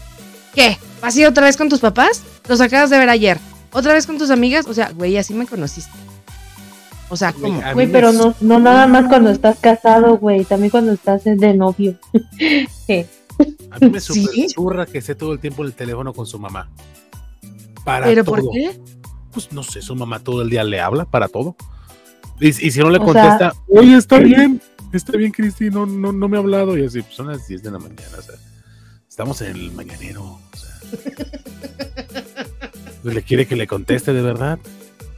Speaker 3: ¿Qué? ¿Vas a ir otra vez con tus papás? Los acabas de ver ayer. ¿Otra vez con tus amigas? O sea, güey, así me conociste. O sea,
Speaker 2: Güey, pero no, no nada más cuando estás casado, güey, también cuando estás de novio. Sí.
Speaker 10: A mí me
Speaker 3: ¿Sí?
Speaker 10: zurra que esté todo el tiempo en el teléfono con su mamá. Para
Speaker 3: ¿Pero
Speaker 10: todo.
Speaker 3: por qué?
Speaker 10: Pues no sé, su mamá todo el día le habla para todo. Y, y si no le
Speaker 2: O
Speaker 10: contesta, oye, está bien, está bien, Cristi, no, no, no me ha hablado. Y así, pues son las 10 de la mañana, o sea, estamos en el mañanero. O sea, pues, le quiere que le conteste de verdad.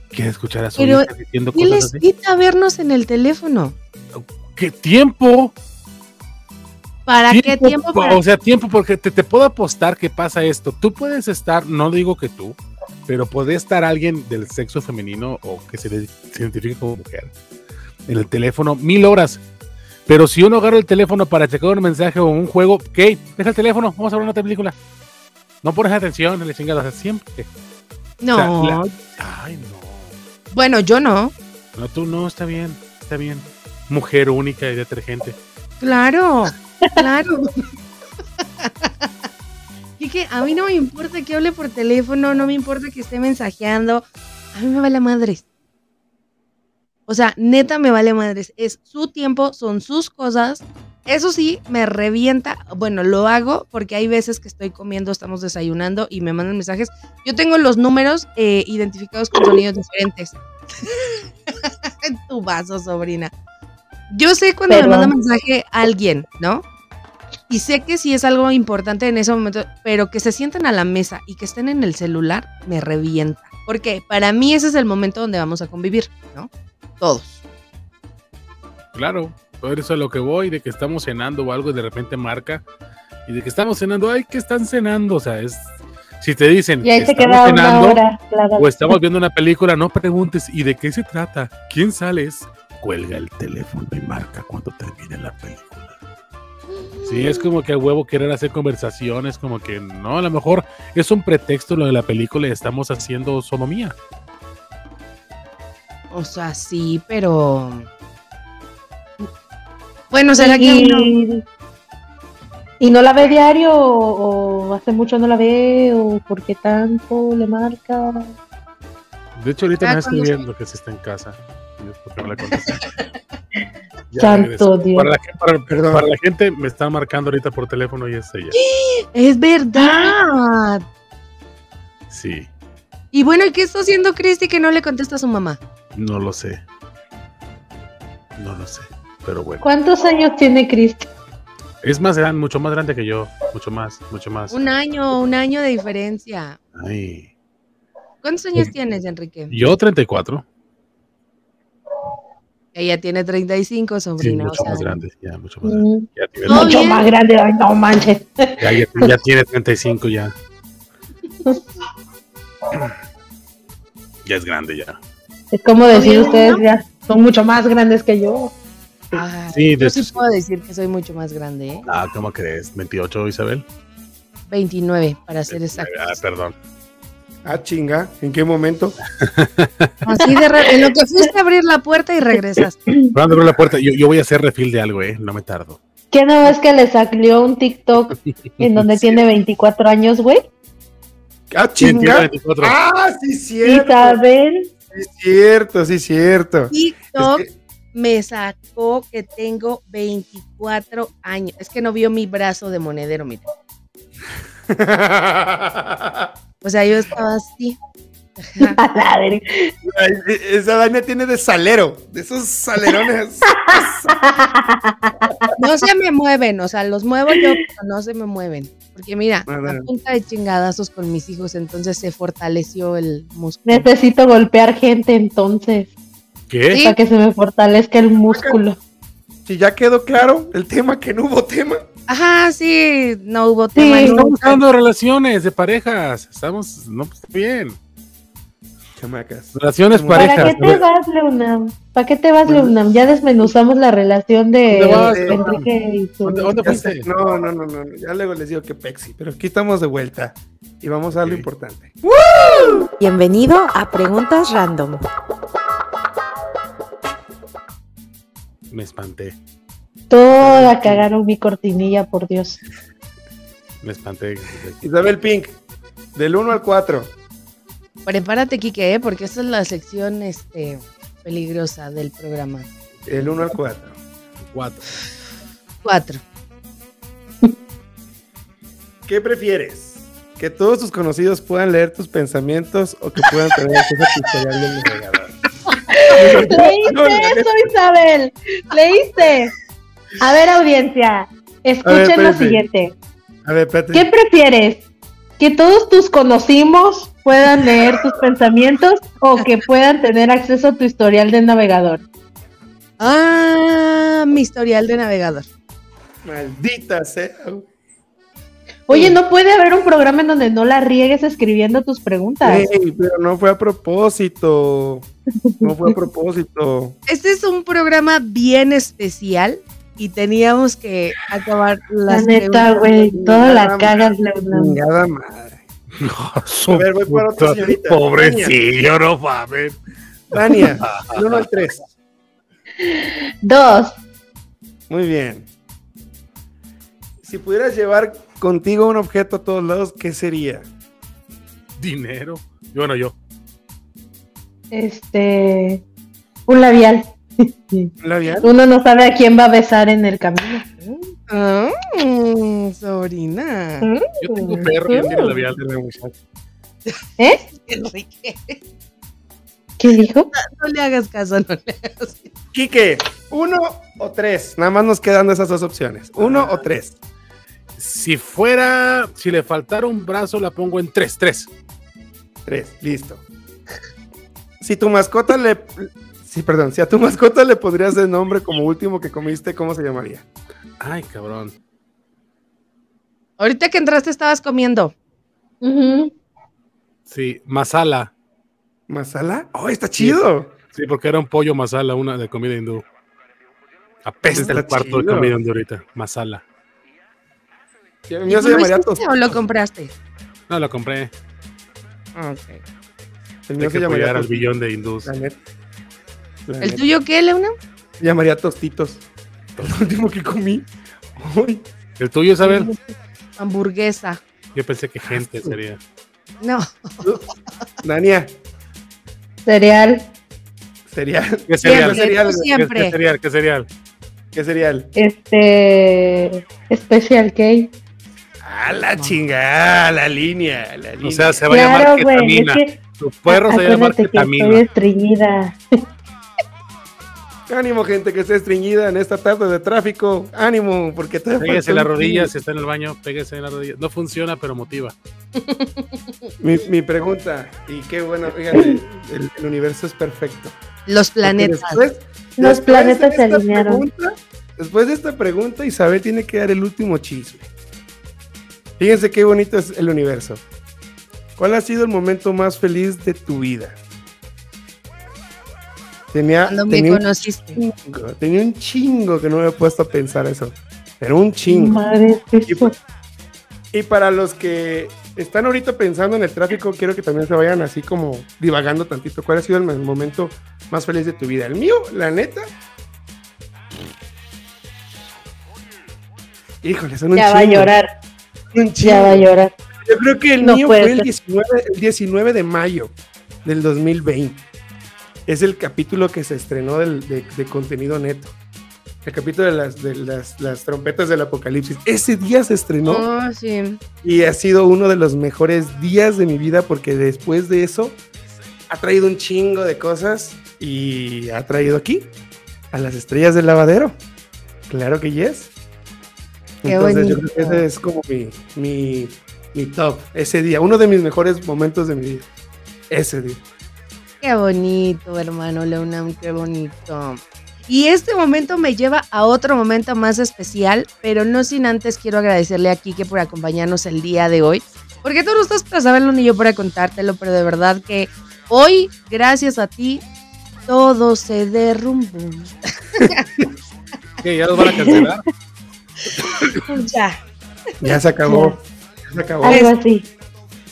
Speaker 10: Quiere escuchar a su
Speaker 3: Pero,
Speaker 10: hija diciendo
Speaker 3: ¿Qué
Speaker 10: cosas
Speaker 3: les
Speaker 10: así.
Speaker 3: quita vernos en el teléfono?
Speaker 10: ¿Qué tiempo?
Speaker 3: ¿Para qué tiempo?
Speaker 10: pa-
Speaker 3: Para-
Speaker 10: O sea, tiempo, porque te, te puedo apostar que pasa esto. Tú puedes estar, no digo que tú, pero puede estar alguien del sexo femenino o que se, le- se identifique como mujer en el teléfono mil horas. Pero si uno agarra el teléfono para checar un mensaje o un juego, ok, deja el teléfono, vamos a ver una película. No pones atención, le chingadas, o sea, siempre.
Speaker 3: no,
Speaker 10: O sea, la- ay, no.
Speaker 3: Bueno, yo no.
Speaker 10: No, tú no, está bien, está bien. Mujer única y detergente.
Speaker 3: Claro, claro. Y que a mí no me importa que hable por teléfono, no me importa que esté mensajeando. A mí me vale madres. O sea, neta me vale madres. Es su tiempo, son sus cosas. Eso sí, me revienta. Bueno, lo hago porque hay veces que estoy comiendo, estamos desayunando y me mandan mensajes. Yo tengo los números eh, identificados con sonidos diferentes. en tu vaso, sobrina. Yo sé cuando me manda mensaje alguien, ¿no? Y sé que sí es algo importante en ese momento, pero que se sienten a la mesa y que estén en el celular me revienta. Porque para mí ese es el momento donde vamos a convivir, ¿no? Todos.
Speaker 10: Claro, por eso es lo que voy, de que estamos cenando o algo y de repente marca. Y de que estamos cenando, ay, que están cenando. O sea, es. Si te dicen
Speaker 2: Y ahí
Speaker 10: que
Speaker 2: se
Speaker 10: estamos cenando
Speaker 2: hora.
Speaker 10: o estamos viendo una película, no preguntes, ¿y de qué se trata? ¿Quién sales? Cuelga el teléfono y marca cuando termine la película. Sí, es como que a huevo querer hacer conversaciones, como que no, a lo mejor es un pretexto lo de la película y estamos haciendo sonomía.
Speaker 3: O sea, sí, pero. Bueno, será que uno-
Speaker 2: y, y no la ve diario o, o hace mucho no la ve o por qué tanto le marca.
Speaker 10: De hecho, ahorita
Speaker 3: Ah,
Speaker 10: me está
Speaker 3: cuando
Speaker 10: escribiendo que sí está en casa. Y porque
Speaker 2: Santo. Dios.
Speaker 10: Para la, para-
Speaker 1: Perdón.
Speaker 10: para la gente me está marcando ahorita por teléfono y es ella.
Speaker 3: Es verdad.
Speaker 10: Sí,
Speaker 3: Y bueno, ¿y qué está haciendo Cristi que no le contesta a su mamá?
Speaker 10: no lo sé. No lo sé. Pero bueno.
Speaker 2: ¿Cuántos años tiene Cristi?
Speaker 10: Es más grande, mucho más grande que yo. Mucho más, mucho más.
Speaker 3: Un año, un año de diferencia.
Speaker 10: Ay.
Speaker 3: ¿Cuántos años tienes, Enrique?
Speaker 10: Yo 34.
Speaker 3: Ella tiene 35,
Speaker 10: Sí,
Speaker 3: sobrina.
Speaker 10: mucho
Speaker 3: o sea,
Speaker 10: más grande. Ya, mucho más grande.
Speaker 2: Mm,
Speaker 10: Ya tiene,
Speaker 3: Todo
Speaker 2: Mucho
Speaker 3: bien.
Speaker 2: más grande, ay, no manches.
Speaker 10: ya, ya- ya tiene 35 ya. Ya es grande ya.
Speaker 2: Es como decir ustedes ya son mucho más grandes que yo.
Speaker 3: Ay,
Speaker 10: Sí, de
Speaker 3: yo sí puedo decir que soy mucho más grande, ¿eh?
Speaker 10: Ah, ¿cómo crees? ¿28, Isabel?
Speaker 3: 29, para ser exacto.
Speaker 10: Ah, perdón.
Speaker 1: Ah, chinga. ¿En qué momento?
Speaker 3: Así de ra- en lo que fuiste a abrir la puerta y regresaste.
Speaker 10: Cuando abro la puerta, yo, yo voy a hacer refil de algo, ¿eh? No me tardo.
Speaker 2: ¿Qué no ves que le salió un TikTok en donde
Speaker 10: Sí.
Speaker 2: tiene 24 años, güey?
Speaker 1: Ah, chinga.
Speaker 10: 24.
Speaker 1: Ah, sí, cierto.
Speaker 2: Isabel,
Speaker 1: Sí, cierto, sí, cierto.
Speaker 3: TikTok
Speaker 1: Es
Speaker 3: me sacó que tengo 24 años. Es que no vio mi brazo de monedero, mira. O sea, yo estaba así.
Speaker 1: Ay, Esa Dania tiene de salero, de esos salerones.
Speaker 3: No se me mueven, o sea, los muevo yo, pero no se me mueven. Porque mira, a punta de chingadazos con mis hijos, entonces se fortaleció el músculo.
Speaker 2: Necesito golpear gente entonces,
Speaker 10: ¿Qué?
Speaker 3: Sí.
Speaker 2: para que se me fortalezca el músculo.
Speaker 1: Si ya quedó claro el tema que no hubo tema.
Speaker 3: Ajá, sí, no hubo tema.
Speaker 2: Sí.
Speaker 3: no-
Speaker 10: Estamos hablando de relaciones, de parejas. Estamos, no, pues bien.
Speaker 1: Chamacas.
Speaker 10: Relaciones,
Speaker 1: ¿Para
Speaker 2: ¿Para
Speaker 10: parejas.
Speaker 2: qué te vas, Leonam? ¿Para qué te vas, Leonam? Ya desmenuzamos la relación de
Speaker 10: ¿Dónde vas,
Speaker 2: Enrique y su...
Speaker 10: ¿Dónde, fuiste?
Speaker 1: No, no, no, no, ya luego les digo que pexi, pero aquí estamos de vuelta y vamos a lo importante.
Speaker 6: Bienvenido a Preguntas Random.
Speaker 10: Me espanté.
Speaker 2: Toda cagaron mi cortinilla, por Dios.
Speaker 10: Me espanté.
Speaker 1: Isabel Pink, del 1 al 4.
Speaker 3: Prepárate, Kike, ¿eh? porque esta es la sección este, peligrosa del programa.
Speaker 1: El 1 al 4.
Speaker 10: Cuatro.
Speaker 3: Cuatro.
Speaker 1: ¿Qué prefieres? ¿Que todos tus conocidos puedan leer tus pensamientos o que puedan tener acceso a tu historial del navegador?
Speaker 2: ¿Leíste eso, Isabel? ¿Leíste? A ver, audiencia, escuchen lo siguiente.
Speaker 1: A ver, espérate.
Speaker 2: ¿Qué prefieres? ¿Que todos tus conocimos puedan leer tus pensamientos o que puedan tener acceso a tu historial de navegador?
Speaker 3: Ah, mi historial de navegador.
Speaker 1: Maldita sea.
Speaker 2: Oye, no puede haber un programa en donde no la riegues escribiendo tus preguntas.
Speaker 1: Ey, pero no fue a propósito. No fue a propósito.
Speaker 3: Este es un programa bien especial y teníamos que acabar
Speaker 2: La
Speaker 3: las
Speaker 2: neta,
Speaker 3: preguntas.
Speaker 2: güey, toda la
Speaker 1: Nada
Speaker 2: cagas, Leonardo.
Speaker 1: Chingada madre.
Speaker 10: A
Speaker 1: ver, voy por otra señorita.
Speaker 10: Pobrecillo, no mames.
Speaker 1: Dania, del 1 al 3.
Speaker 2: Dos.
Speaker 1: Muy bien. Si pudieras llevar contigo un objeto a todos lados, ¿qué sería?
Speaker 10: Dinero. Y bueno, yo.
Speaker 2: Este. Un labial.
Speaker 1: ¿Un labial?
Speaker 2: Uno no sabe a quién va a besar en el camino.
Speaker 3: Ah, sobrina.
Speaker 10: Yo tengo perro y él tiene labial.
Speaker 2: ¿Eh?
Speaker 3: Enrique.
Speaker 2: ¿Qué dijo?
Speaker 3: No le hagas caso, no le hagas
Speaker 1: Quique, ¿uno o tres? Nada más nos quedan esas dos opciones. ¿Uno o tres?
Speaker 10: Si fuera, si le faltara un brazo, la pongo en tres, tres.
Speaker 1: Tres, listo. Si tu mascota le. Sí, perdón. Si a tu mascota le pondrías el nombre como último que comiste, ¿cómo se llamaría?
Speaker 10: Ay, cabrón.
Speaker 3: Ahorita que entraste estabas comiendo.
Speaker 10: Sí, masala.
Speaker 1: ¿Masala? ¡Oh, está chido!
Speaker 10: Sí, porque era un pollo masala, una de comida hindú. Apesta el cuarto de comida hindú ahorita. Masala.
Speaker 1: Sí, el
Speaker 3: ¿Y
Speaker 1: mío
Speaker 3: tú
Speaker 1: se
Speaker 3: lo
Speaker 1: llamaría
Speaker 3: o lo compraste?
Speaker 10: No, lo compré.
Speaker 1: El
Speaker 10: Hay
Speaker 1: mío
Speaker 10: que
Speaker 1: se llamaría
Speaker 10: al billón de hindús.
Speaker 1: La neta. La
Speaker 3: ¿El tuyo qué, Leona?
Speaker 1: Llamaría Tostitos. El último que comí. Uy,
Speaker 10: ¿El tuyo, Isabel?
Speaker 3: Hamburguesa.
Speaker 10: Yo pensé que gente sería.
Speaker 3: No.
Speaker 1: Dania,
Speaker 2: Cereal.
Speaker 1: cereal.
Speaker 10: ¿Qué cereal?
Speaker 1: ¿Qué cereal?
Speaker 10: ¿Qué cereal? ¿Qué cereal?
Speaker 1: ¿Qué cereal?
Speaker 2: Este. Special K.
Speaker 1: Ah, la chingada, la línea, la línea.
Speaker 10: O sea, se va a llamar
Speaker 2: güey. Es
Speaker 10: ketamina.
Speaker 2: que.
Speaker 10: Tu perro se va a llamar
Speaker 2: acuérdate que estoy
Speaker 10: ketamina.
Speaker 2: estreñida.
Speaker 1: Ánimo, gente que esté estreñida en esta tarde de tráfico. Ánimo, porque te
Speaker 10: Pégese la rodilla si está en el baño. Pégese en la rodilla. No funciona, pero motiva.
Speaker 1: Mi, mi pregunta, y qué bueno, fíjate, el, el universo es perfecto.
Speaker 3: Los planetas.
Speaker 1: después-
Speaker 2: Los
Speaker 1: después
Speaker 2: planetas
Speaker 1: de
Speaker 2: se alinearon.
Speaker 1: pregunta- después de esta pregunta, Isabel tiene que dar el último chisme. Fíjense qué bonito es el universo. ¿Cuál ha sido el momento más feliz de tu vida? Tenía,
Speaker 3: Cuando me
Speaker 1: tenía un
Speaker 3: conociste.
Speaker 1: chingo, tenía un chingo que no me he puesto a pensar eso. Pero un chingo.
Speaker 2: Madre de eso.
Speaker 1: Y para los que están ahorita pensando en el tráfico, quiero que también se vayan así como divagando tantito. ¿Cuál ha sido el me- momento más feliz de tu vida? El mío, la neta. Híjole, son un
Speaker 2: Ya va a llorar.
Speaker 1: Un
Speaker 2: Ya va a
Speaker 1: chingo.
Speaker 2: llorar.
Speaker 1: Yo creo que el
Speaker 2: No
Speaker 1: mío fue el
Speaker 2: ser.
Speaker 1: 19, el 19 de mayo del 2020. Es el capítulo que se estrenó del- de, de contenido neto. El capítulo de las, de las, las trompetas del apocalipsis. Ese día se estrenó.
Speaker 3: Oh, sí.
Speaker 1: Y ha sido uno de los mejores días de mi vida porque después de eso ha traído un chingo de cosas y ha traído aquí a las estrellas del lavadero. Claro que yes.
Speaker 3: Qué
Speaker 1: Entonces yo creo que ese es como mi, mi, mi top, ese día, uno de mis mejores momentos de mi vida. Ese día.
Speaker 3: Qué bonito, hermano Leonam, qué bonito. Y este momento me lleva a otro momento más especial, pero no sin antes quiero agradecerle a Kike por acompañarnos el día de hoy. Porque tú no estás para saberlo ni yo para contártelo, pero de verdad que hoy, gracias a ti, todo se derrumbó.
Speaker 10: ¿Qué? ¿Ya los van a cancelar?
Speaker 3: ya.
Speaker 1: Ya se acabó. Ya se acabó.
Speaker 2: Algo así.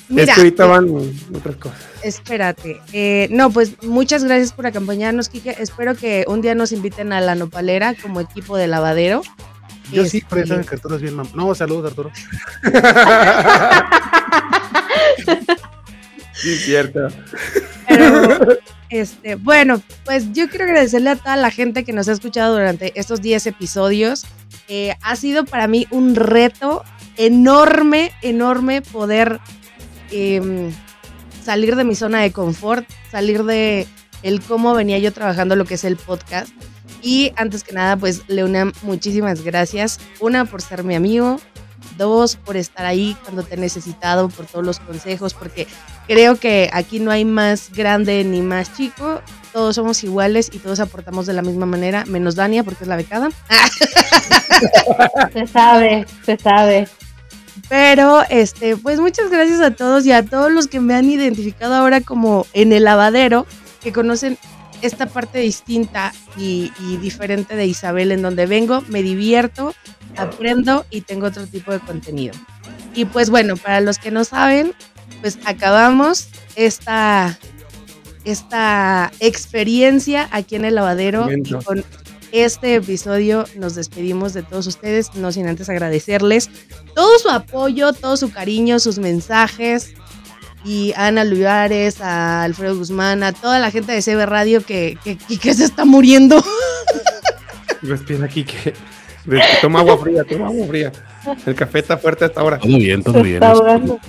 Speaker 3: Mira,
Speaker 1: es que ahorita van otras cosas.
Speaker 3: Espérate. Eh, no, pues muchas gracias por acompañarnos, Kike. Espero que un día nos inviten a la nopalera como equipo de lavadero.
Speaker 10: Yo sí,
Speaker 3: Este,
Speaker 10: ya saben que Arturo es bien No, saludos, Arturo.
Speaker 1: Sí, cierto.
Speaker 3: Pero, este, bueno, pues yo quiero agradecerle a toda la gente que nos ha escuchado durante estos 10 episodios. Eh, ha sido para mí un reto enorme, enorme poder em, salir de mi zona de confort, salir de el cómo venía yo trabajando lo que es el podcast. Y antes que nada, pues Leona, muchísimas gracias. Una, por ser mi amigo. Dos, por estar ahí cuando te he necesitado, por todos los consejos, porque creo que aquí no hay más grande ni más chico. Todos somos iguales y todos aportamos de la misma manera, menos Dania, porque es la becada.
Speaker 2: Se sabe, se sabe.
Speaker 3: Pero, este, pues muchas gracias a todos y a todos los que me han identificado ahora como en el lavadero, que conocen esta parte distinta y, y diferente de Isabel, en donde vengo, me divierto, aprendo y tengo otro tipo de contenido. Y pues bueno, para los que no saben, pues acabamos esta, esta experiencia aquí en el lavadero. Y con este episodio nos despedimos de todos ustedes, no sin antes agradecerles todo su apoyo, todo su cariño, sus mensajes. Y a Ana Lugares, a Alfredo Guzmán, a toda la gente de CB Radio que, que, que- se está muriendo.
Speaker 1: Respira que. Toma agua fría, toma agua fría. El café está fuerte hasta ahora.
Speaker 10: Todo bien, todo bien.
Speaker 2: está ahogando.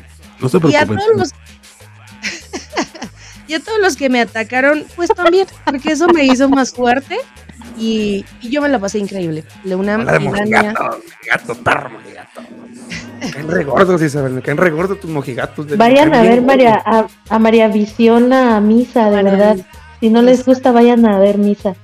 Speaker 10: No se
Speaker 3: Y a
Speaker 10: preocupen.
Speaker 3: todos los. y a todos los que me atacaron, pues también, porque eso me hizo más fuerte. Y, y yo me la pasé increíble. Leonam
Speaker 1: Habla de
Speaker 3: y Dania.
Speaker 1: mojigato, mojigato, tarro, mojigato. Me caen re gordos, Isabel, me caen re gordos tus mojigatos. de-
Speaker 2: Vayan a ver María, a, a María Visiona a misa, de
Speaker 3: Bueno,
Speaker 2: verdad. Si no les gusta, vayan a ver misa.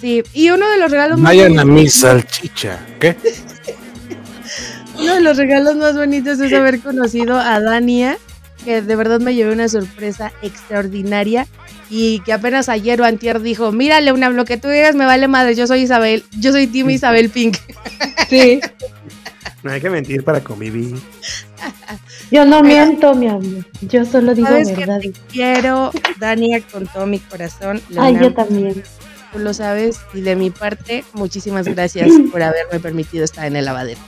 Speaker 3: Sí, y uno de los regalos más
Speaker 10: Vayan a
Speaker 3: bonitos-
Speaker 10: mi salchicha. ¿Qué?
Speaker 3: Uno de los regalos más bonitos es haber conocido a Dania, que de verdad me llevé una sorpresa extraordinaria y que apenas ayer o antier dijo, mira Leonam, lo que tú digas me vale madre, yo soy Isabel, yo soy Team Isabel Pink.
Speaker 2: Sí.
Speaker 1: No hay que mentir para convivir.
Speaker 2: Yo no miento, mi amor. Yo solo digo
Speaker 3: Sabes que
Speaker 2: verdad.
Speaker 3: te quiero, Dania, con todo mi corazón.
Speaker 2: Ay, yo también.
Speaker 3: Tú lo sabes y de mi parte, muchísimas gracias por haberme permitido estar en el lavadero.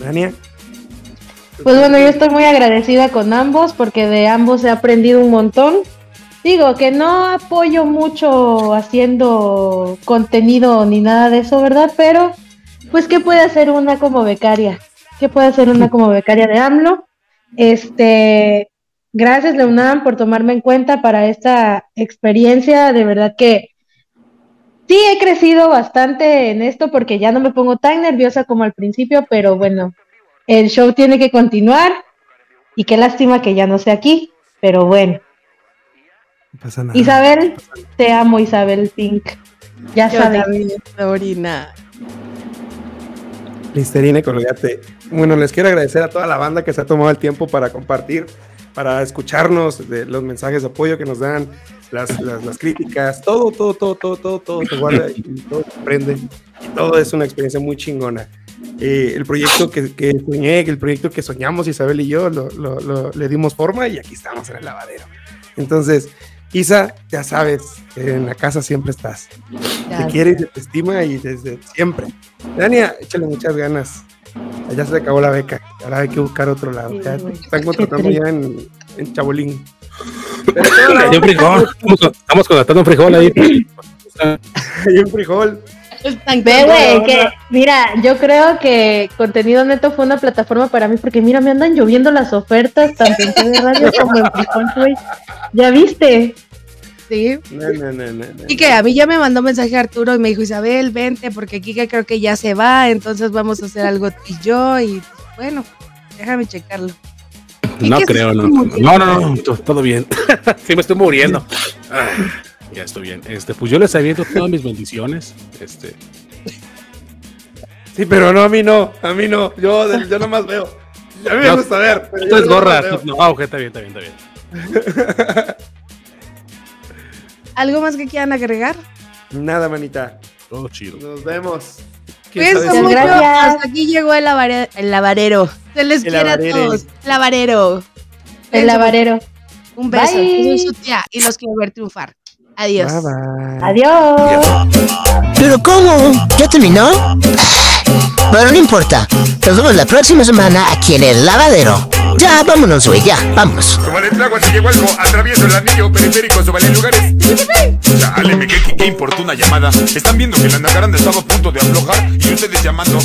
Speaker 1: Dania.
Speaker 2: Pues bueno, yo estoy muy agradecida con ambos porque de ambos he aprendido un montón. Digo que no apoyo mucho haciendo contenido ni nada de eso, ¿verdad? Pero, pues, ¿qué puede hacer una como becaria? ¿Qué puede hacer una como becaria de AMLO? Este, gracias, Leonam, por tomarme en cuenta para esta experiencia. De verdad que sí he crecido bastante en esto porque ya no me pongo tan nerviosa como al principio, pero bueno, el show tiene que continuar y qué lástima que ya no sé aquí, pero bueno.
Speaker 1: No pasa nada.
Speaker 2: Isabel, te amo Isabel Pink. Ya
Speaker 3: Yo
Speaker 2: sabes.
Speaker 3: Sabrina.
Speaker 1: Listerine, colgate. Bueno, les quiero agradecer a toda la banda que se ha tomado el tiempo para compartir, para escucharnos, de los mensajes de apoyo que nos dan, las, las, las críticas, todo, todo, todo, todo, todo, todo se guarda y todo se aprende. Y todo es una experiencia muy chingona. Eh, el proyecto que, que soñé, el proyecto que soñamos Isabel y yo, lo, lo- lo- le dimos forma y aquí estamos en el lavadero. Entonces, Isa, ya sabes, en la casa siempre estás. Te quiere y te estima y desde siempre. Dania, échale muchas ganas. Ya se le acabó la beca. Ahora hay que buscar otro lado.
Speaker 2: Sí,
Speaker 1: Ya están contratando ya en, en Chabolín.
Speaker 10: Hay un frijol. Estamos, estamos contratando un frijol ahí.
Speaker 1: Hay un frijol.
Speaker 2: Ve, güey, que mira, yo creo que Contenido Neto fue una plataforma para mí porque mira, me andan lloviendo las ofertas tanto en TV Radio como en Frijol, güey. ¿Ya viste?
Speaker 3: Sí.
Speaker 1: No, no, no, no, no.
Speaker 3: Y que a mí ya me mandó mensaje Arturo y me dijo, Isabel, vente, porque Kika creo que ya se va, entonces vamos a hacer algo tú y yo. Y bueno, déjame checarlo. ¿Y
Speaker 10: No creo, no. No, no, no, to- todo bien. sí, me estoy muriendo. Ah, ya estoy bien. Este, pues yo les aviento todas mis bendiciones. Este,
Speaker 1: Sí, pero no, a mí no. A mí no. Yo, yo nomás veo. A mí me
Speaker 10: No,
Speaker 1: gusta ver.
Speaker 10: esto es gorra. No, ah, ok, está bien, está bien, está bien.
Speaker 3: ¿Algo más que quieran agregar?
Speaker 1: Nada, manita.
Speaker 10: Todo chido.
Speaker 1: Nos vemos. ¿Quién
Speaker 3: Cuídense
Speaker 1: sabe si-
Speaker 3: mucho.
Speaker 2: Gracias.
Speaker 3: Hasta aquí llegó el, lavare- el lavarero. Se les
Speaker 1: El
Speaker 3: quiere a todos. Lavarero.
Speaker 2: El lavarero.
Speaker 3: Un beso.
Speaker 2: Bye.
Speaker 3: Yo soy su tía y los quiero ver triunfar. Adiós.
Speaker 1: Bye, bye.
Speaker 2: Adiós.
Speaker 11: ¿Pero cómo? ¿Ya terminó? Pero no importa. Nos vemos la próxima semana aquí en el lavadero. Ya, vámonos, güey, ya, vámonos.
Speaker 12: Como le trago si llegó algo, atravieso el anillo periférico sobre lugares. Dale, me qué, qué importuna llamada. Están viendo que la nacaranda estaba a punto de aflojar y ustedes llamando.